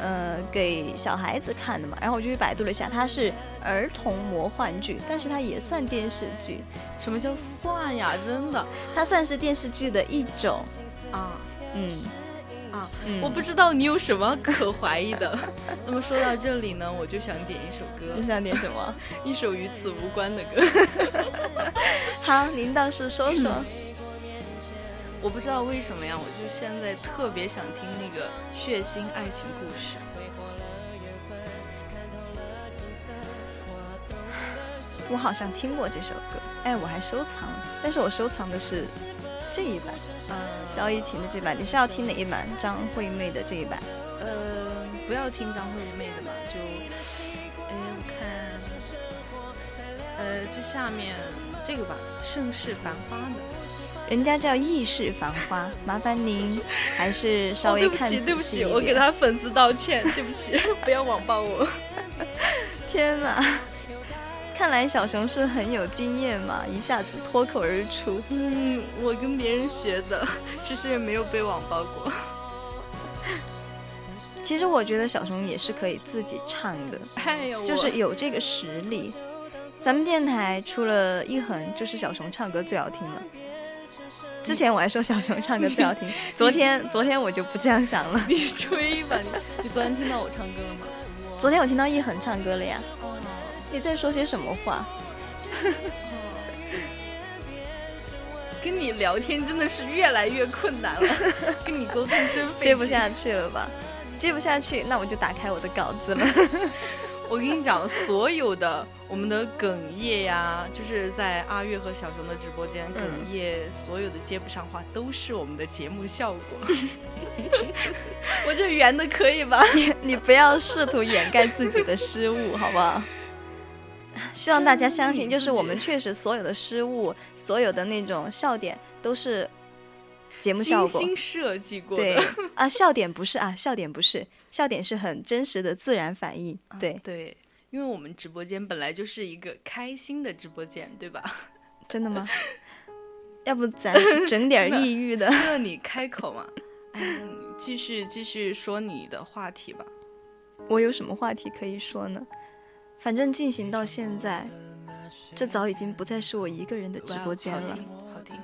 呃给小孩子看的嘛，然后我就去百度了一下，它是儿童魔幻剧，但是它也算电视剧，*laughs* 什么叫算呀？真的它算是电视剧的一种。啊嗯，啊！嗯我不知道你有什么可怀疑的。*laughs* 那么说到这里呢，我就想点一首歌你，想点什么？*laughs* 一首与此无关的歌。好，您倒是说说。我不知道为什么呀，我就现在特别想听那个血腥爱情故事。我好像听过这首歌，哎，我还收藏了，但是我收藏的是这一版，嗯萧逸琴的这版。你是要听哪一版？张惠妹的这一版？呃，不要听张惠妹的嘛，就，哎，我看，呃，这下面这个吧，《盛世繁花》的。人家叫意式繁花，麻烦您还是稍哦，微对不起，对不起，我给他粉丝道歉，对不起，*laughs* 不要网暴我。天哪！看来小熊是很有经验嘛，一下子脱口而出。嗯，我跟别人学的，其实也没有被网暴过。其实我觉得小熊也是可以自己唱的，就是有这个实力。咱们电台除了一恒，就是小熊唱歌最好听了。之前我还说小熊唱歌最好听，昨天昨天我就不这样想了。你吹吧，你你昨天听到我唱歌了吗？昨天我听到一恒唱歌了呀，哦，你在说些什么话？*laughs* 跟你聊天真的是越来越困难了，跟你沟通真。接不下去了吧？接不下去，那我就打开我的稿子了。*laughs* 我跟你讲，所有的我们的哽咽呀，就是在阿月和小熊的直播间哽嗯咽，所有的接不上话都是我们的节目效果。*laughs* 我这圆的可以吧？你你不要试图掩盖自己的失误，好不好？希望大家相信，就是我们确实所有的失误，所有的那种笑点都是节目效果。精心设计过对的。啊，笑点不是啊，笑点不是，笑点是很真实的自然反应。对，对，因为我们直播间本来就是一个开心的直播间，对吧？*laughs* 真的吗？*laughs* 要不咱整点抑郁的？*laughs* 那你开口嘛，哎，你继续继续说你的话题吧。我有什么话题可以说呢？反正进行到现在，这早已经不再是我一个人的直播间了。好听，好听。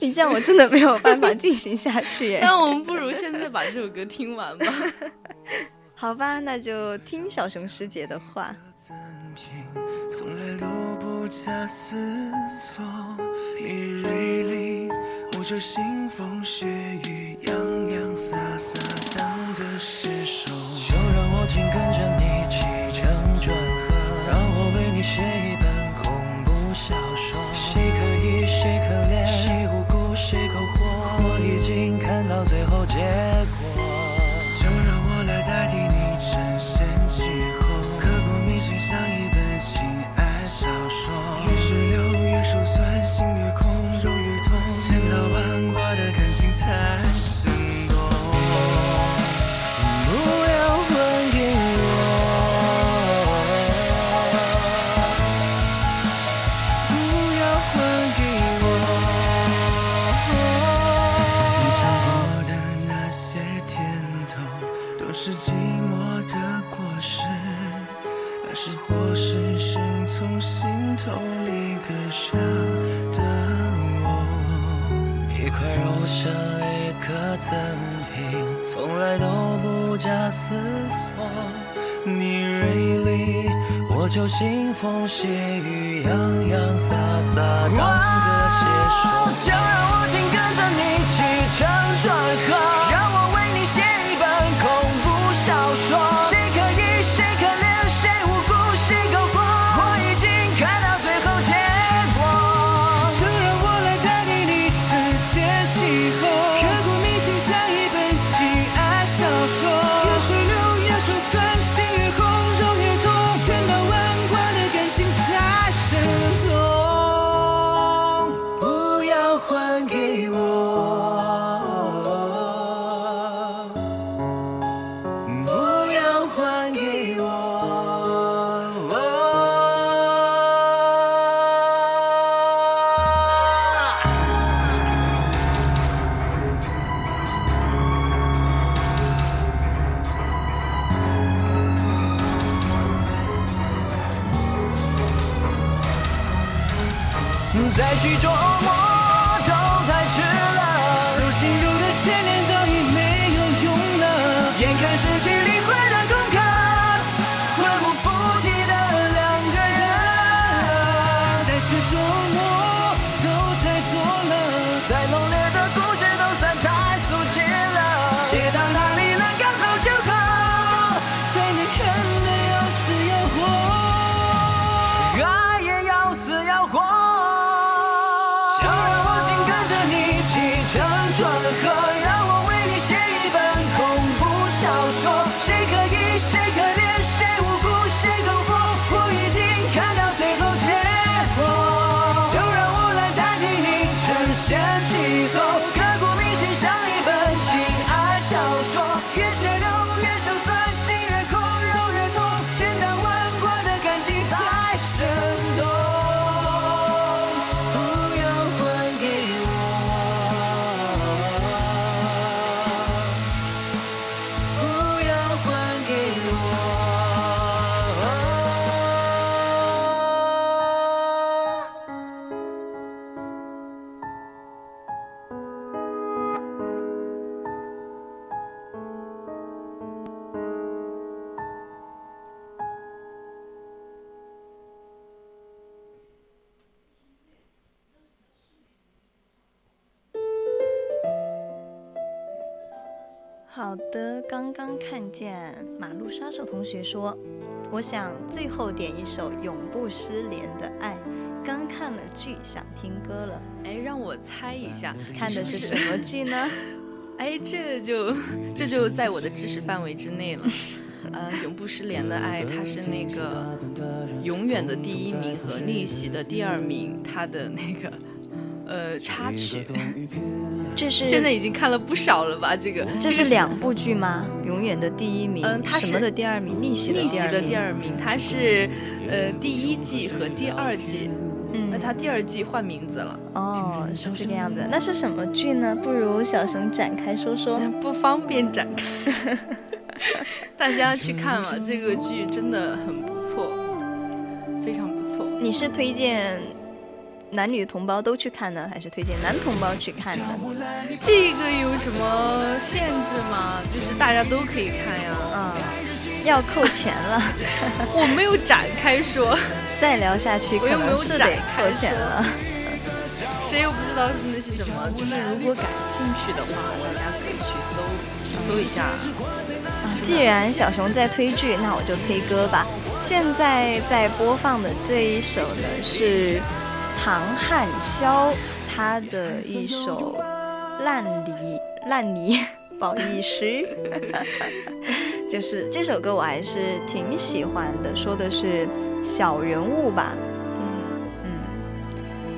你这样我真的没有办法进行下去耶。那我们不如现在把这首歌听完吧。好吧，那就听小熊师姐的话。从来都不假思索，你锐利，我就腥风血雨，洋洋洒洒当个尸首。就让我紧跟着你起承转合，让我为你写一就腥风血雨，洋洋洒洒当个写手。就让我紧跟着你起承转合，再去学说，我想最后点一首永不失联的爱。刚看了剧，想听歌了。哎，让我猜一下，看的是什么剧呢？哎，这就这就在我的知识范围之内了。呃，永不失联的爱，它是那个永远的第一名和逆袭的第二名，它的那个呃插曲。这是现在已经看了不少了吧？这个这是两部剧吗？永远的第一名，嗯它是什么的第二名？逆袭的逆袭的第二名。第二名，它是呃第一季和第二季，那嗯，它第二季换名字了，哦，是这个样子。那是什么剧呢？不如小熊展开说说。不方便展开。*laughs* 大家去看嘛，这个剧真的很不错，非常不错。你是推荐男女同胞都去看呢，还是推荐男同胞去看呢？这个有什么限制吗？就是大家都可以看呀。啊、要扣钱了，*laughs* 我没有展开说，*laughs* 再聊下去可我又没有能是得扣钱了。谁又不知道那是什么？就是如果感兴趣的话，大家可以去搜搜一下。既然小熊在推剧，那我就推歌吧。现在在播放的这一首呢是唐汉霄他的一首《烂泥烂泥不好意思》*laughs* *laughs* 就是这首歌我还是挺喜欢的，说的是小人物吧。嗯，嗯，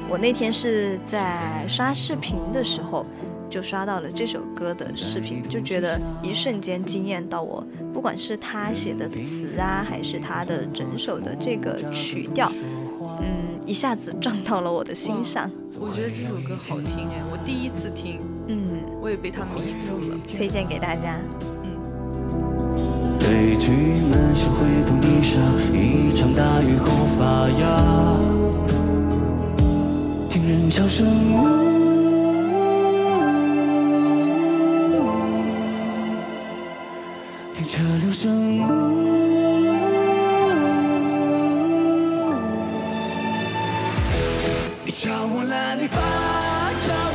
我那天是在刷视频的时候，就刷到了这首歌的视频，就觉得一瞬间惊艳到我。不管是他写的词啊，还是他的整首的这个曲调，嗯，一下子撞到了我的心上。我觉得这首歌好听哎，我第一次听，嗯，我也被它迷住了。推荐给大家。对剧们像会同泥沙，一场大雨后发芽。听人潮声，听车流声。我烂泥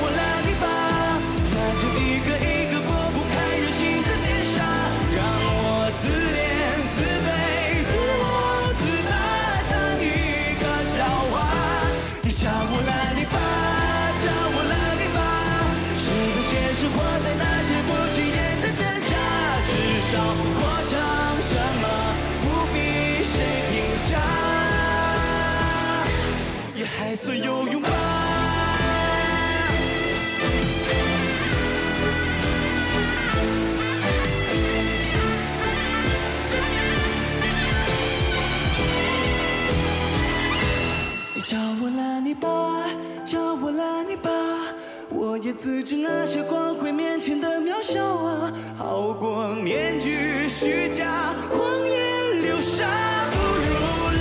也自知那些光辉面前的渺小啊，好过面具虚假，谎言流沙，不如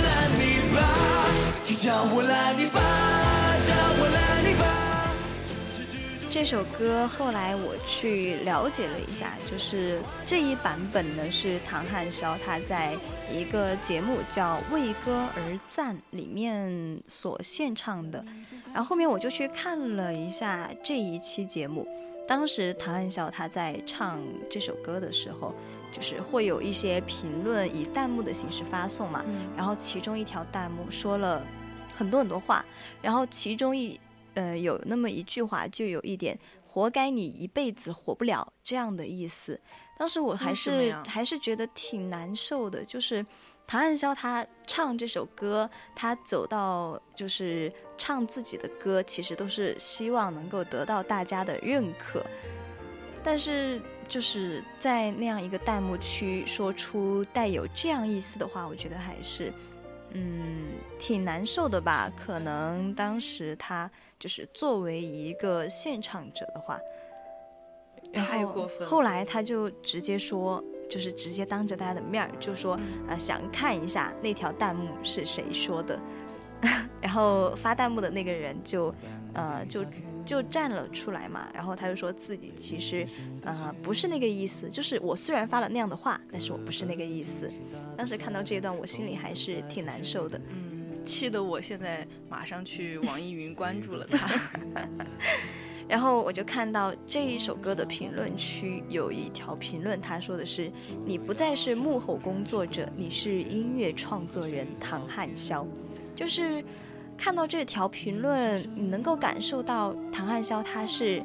烂泥巴。请叫我烂泥巴，这首歌后来我去了解了一下，就是这一版本呢是唐汉霄他在一个节目叫《为歌而赞》里面所献唱的。然后后面我就去看了一下这一期节目，当时唐汉霄他在唱这首歌的时候，就是会有一些评论以弹幕的形式发送嘛，然后其中一条弹幕说了很多很多话，然后其中一呃有那么一句话就有一点“活该你一辈子活不了”这样的意思。当时我还是还是觉得挺难受的，就是唐汉霄他唱这首歌，他走到就是唱自己的歌，其实都是希望能够得到大家的认可，但是就是在那样一个弹幕区说出带有这样意思的话，我觉得还是嗯挺难受的吧。可能当时他就是作为一个现场者的话，然后后来他就直接说。就是直接当着大家的面儿就说啊、嗯想看一下那条弹幕是谁说的，*laughs* 然后发弹幕的那个人就，呃，就就站了出来嘛，然后他就说自己其实，呃，不是那个意思，就是我虽然发了那样的话，但是我不是那个意思。当时看到这一段，我心里还是挺难受的。嗯，气得我现在马上去网易云关注了 *laughs* 他。*laughs* 然后我就看到这一首歌的评论区有一条评论，他说的是：“你不再是幕后工作者，你是音乐创作人唐汉霄。”就是看到这条评论，你能够感受到唐汉霄他是。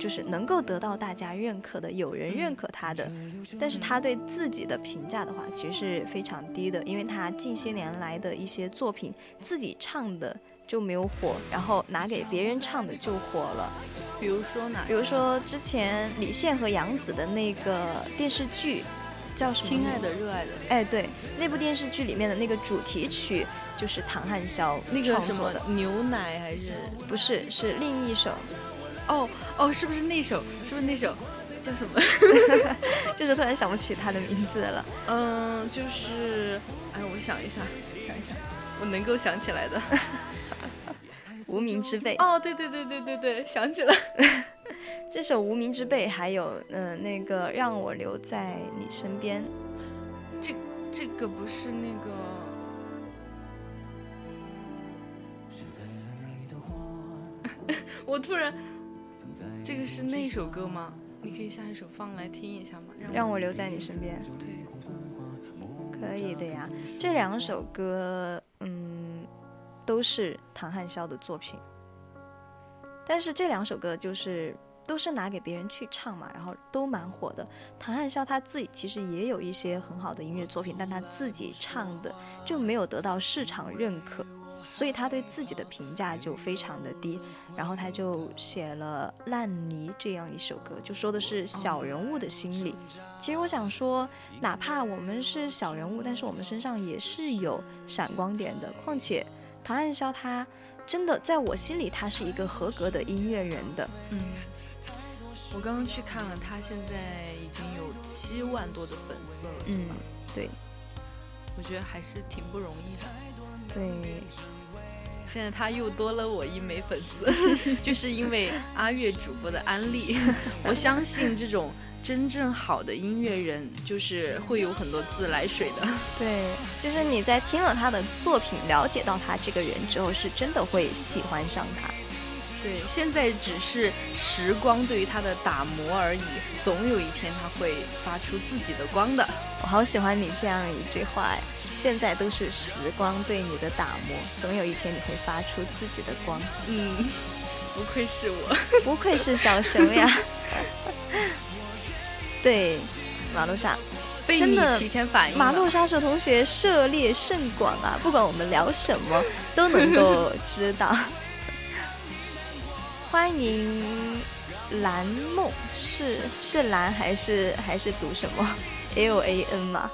就是能够得到大家认可的，有人认可他的，但是他对自己的评价的话，其实是非常低的，因为他近些年来的一些作品，自己唱的就没有火，然后拿给别人唱的就火了。比如说哪？比如说之前李现和杨紫的那个电视剧，叫什么？亲爱的，热爱的，哎，对，那部电视剧里面的那个主题曲就是唐汉霄那个什么创作的，牛奶还是？不是，是另一首，哦哦，是不是那首？是不是那首？叫什么？*laughs* 就是突然想不起他的名字了。*laughs* 嗯，就是，哎，我想一下，想一下，我能够想起来的。*laughs* 无名之辈。哦，对对对对对对，想起了。这首《无名之辈》，还有嗯、呃那个让我留在你身边，这这个不是那个，我突然，这个是那首歌吗？你可以下一首放来听一下吗？让我留在你身边。对，可以的呀，这两首歌，嗯，都是唐汉霄的作品，但是这两首歌就是都是拿给别人去唱嘛，然后都蛮火的。唐汉霄他自己其实也有一些很好的音乐作品，但他自己唱的就没有得到市场认可，所以他对自己的评价就非常的低。然后他就写了《烂泥》这样一首歌，就说的是小人物的心理。其实我想说，哪怕我们是小人物，但是我们身上也是有闪光点的。况且唐汉霄他真的在我心里，他是一个合格的音乐人的。嗯，我刚刚去看了，他现在已经有七万多的粉丝了，对嗯吧？，对我觉得还是挺不容易的。对，现在他又多了我一枚粉丝，就是因为阿月主播的安利。*laughs* 我相信这种真正好的音乐人，就是会有很多自来水的。*laughs* 对，就是你在听了他的作品，了解到他这个人之后，是真的会喜欢上他。对，现在只是时光对于他的打磨而已，总有一天他会发出自己的光的。我好喜欢你这样一句话哎，现在都是时光对你的打磨，总有一天你会发出自己的光。嗯，不愧是我。*laughs* 不愧是小熊呀！*laughs* 对，马路上真的提前反应。马路杀手同学涉猎甚广啊，不管我们聊什么都能够知道。*laughs* 欢迎蓝梦，是是蓝还是还是读什么 L A N 嘛？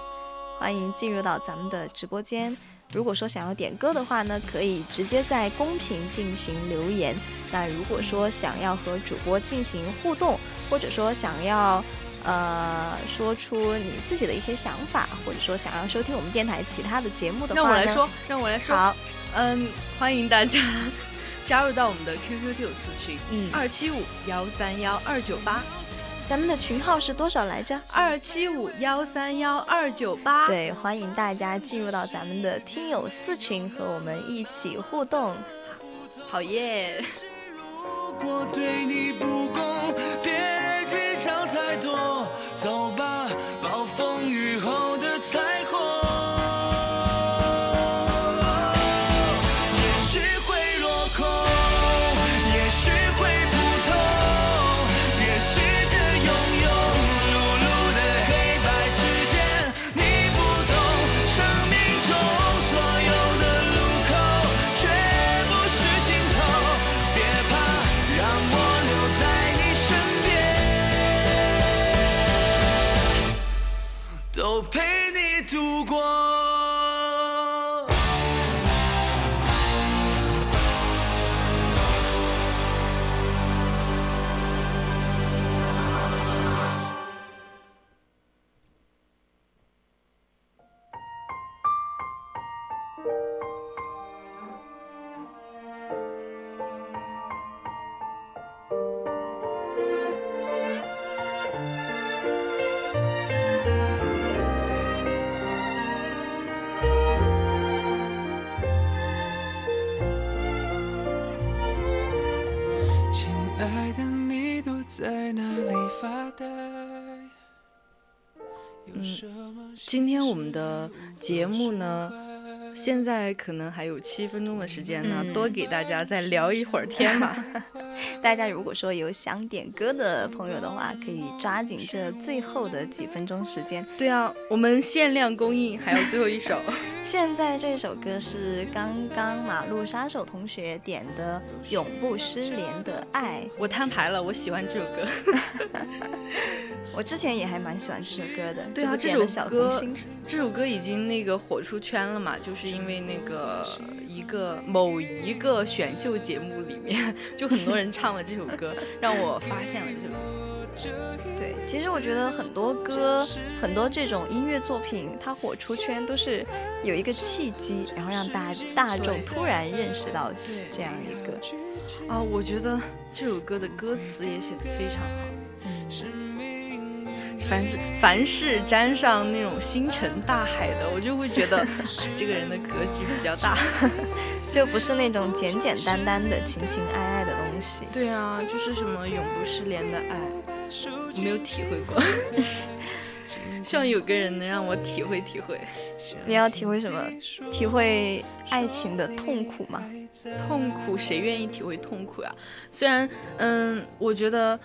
欢迎进入到咱们的直播间。如果说想要点歌的话呢，可以直接在公屏进行留言。那如果说想要和主播进行互动，或者说想要呃说出你自己的一些想法，或者说想要收听我们电台其他的节目的话呢，让我来说，让我来说。好，嗯，欢迎大家加入到我们的 QQ 听友私群，嗯二七五幺三幺二九八，咱们的群号是多少来着？二七五幺三幺二九八。对，欢迎大家进入到咱们的听友四群，和我们一起互动。好耶！如果对你不公，别计较太多，走吧，暴风雨后的彩虹。我们的节目呢，现在可能还有七分钟的时间呢，嗯多给大家再聊一会儿天吧。*laughs* 大家如果说有想点歌的朋友的话，可以抓紧这最后的几分钟时间。对啊，我们限量供应，还有最后一首。*laughs* 现在这首歌是刚刚马路杀手同学点的《永不失联的爱》，我摊牌了，我喜欢这首歌。*laughs* 我之前也还蛮喜欢这首歌的。对啊，这首歌，这首歌已经那个火出圈了嘛，就是因为那个一个某一个选秀节目里面，*laughs* 就很多人唱了这首歌，让我发现了这首歌。对，其实我觉得很多歌，很多这种音乐作品，它火出圈都是有一个契机，然后让大大众突然认识到这样一个。啊，我觉得这首歌的歌词也写得非常好。凡是凡是沾上那种星辰大海的，我就会觉得、*laughs* 哎这个人的格局比较大。*laughs* 就不是那种简简单单的情情爱爱的东西。对啊，就是什么永不失联的爱，我没有体会过。*laughs* 希望有个人能让我体会体会。你要体会什么？体会爱情的痛苦吗？痛苦，谁愿意体会痛苦呀？虽然，嗯，我觉得，嗯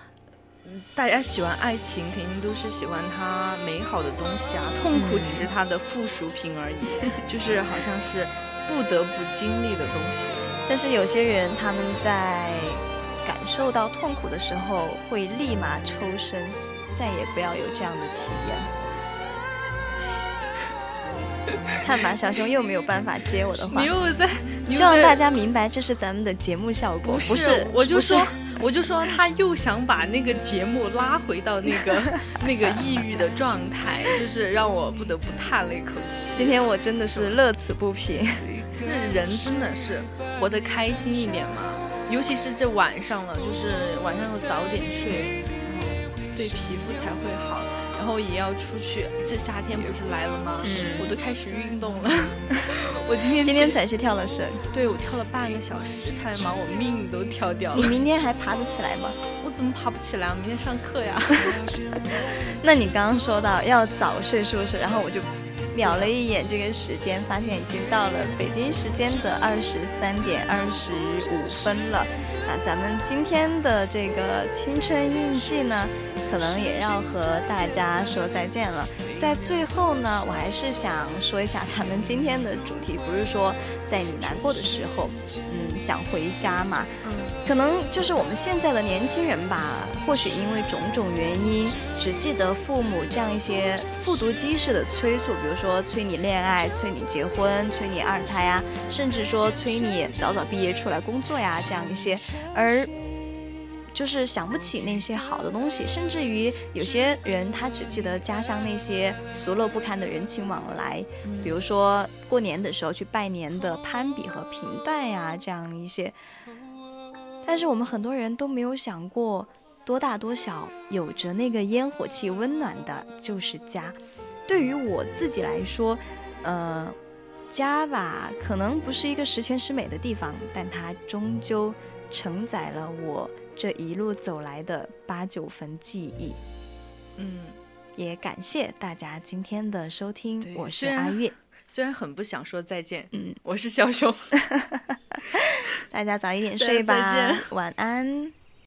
大家喜欢爱情，肯定都是喜欢它美好的东西啊，痛苦只是它的附属品而已，*laughs* 就是好像是不得不经历的东西。但是有些人他们在感受到痛苦的时候，会立马抽身，再也不要有这样的体验。*laughs* 看吧，小熊又没有办法接我的话你。又在，希望大家明白，这是咱们的节目效果，不是我就说，我就说他又想把那个节目拉回到那个 *laughs* 那个抑郁的状态，就是让我不得不叹了一口气。今天我真的是乐此不疲。这人真的是活得开心一点嘛，尤其是这晚上了，就是晚上要早点睡，然后对皮肤才会好，然后也要出去。这夏天不是来了吗？嗯我都开始运动了。*laughs* 我今天今天才去跳了绳，对我跳了半个小时，差点把我命都跳掉了你。明天还爬得起来吗？我怎么爬不起来？我明天上课呀。*laughs* 那你刚刚说到要早睡，是不是？然后我就瞄了一眼这个时间，发现已经到了北京时间的二十三点二十五分了。那咱们今天的这个青春印记呢，可能也要和大家说再见了。在最后呢，我还是想说一下咱们今天的主题，不是说在你难过的时候，嗯，想回家嘛，嗯。可能就是我们现在的年轻人吧，或许因为种种原因，只记得父母这样一些复读机式的催促，比如说催你恋爱、催你结婚、催你二胎呀，甚至说催你早早毕业出来工作呀，这样一些，而就是想不起那些好的东西，甚至于有些人他只记得家乡那些俗陋不堪的人情往来，比如说过年的时候去拜年的攀比和平淡呀，这样一些。但是我们很多人都没有想过，多大多小，有着那个烟火气温暖的就是家。对于我自己来说，呃，家吧，可能不是一个十全十美的地方，但它终究承载了我这一路走来的八九分记忆。嗯，也感谢大家今天的收听，我是阿月，*laughs* 虽然很不想说再见，嗯，我是小熊。*laughs* 大家早一点 *laughs* 睡吧见，晚安。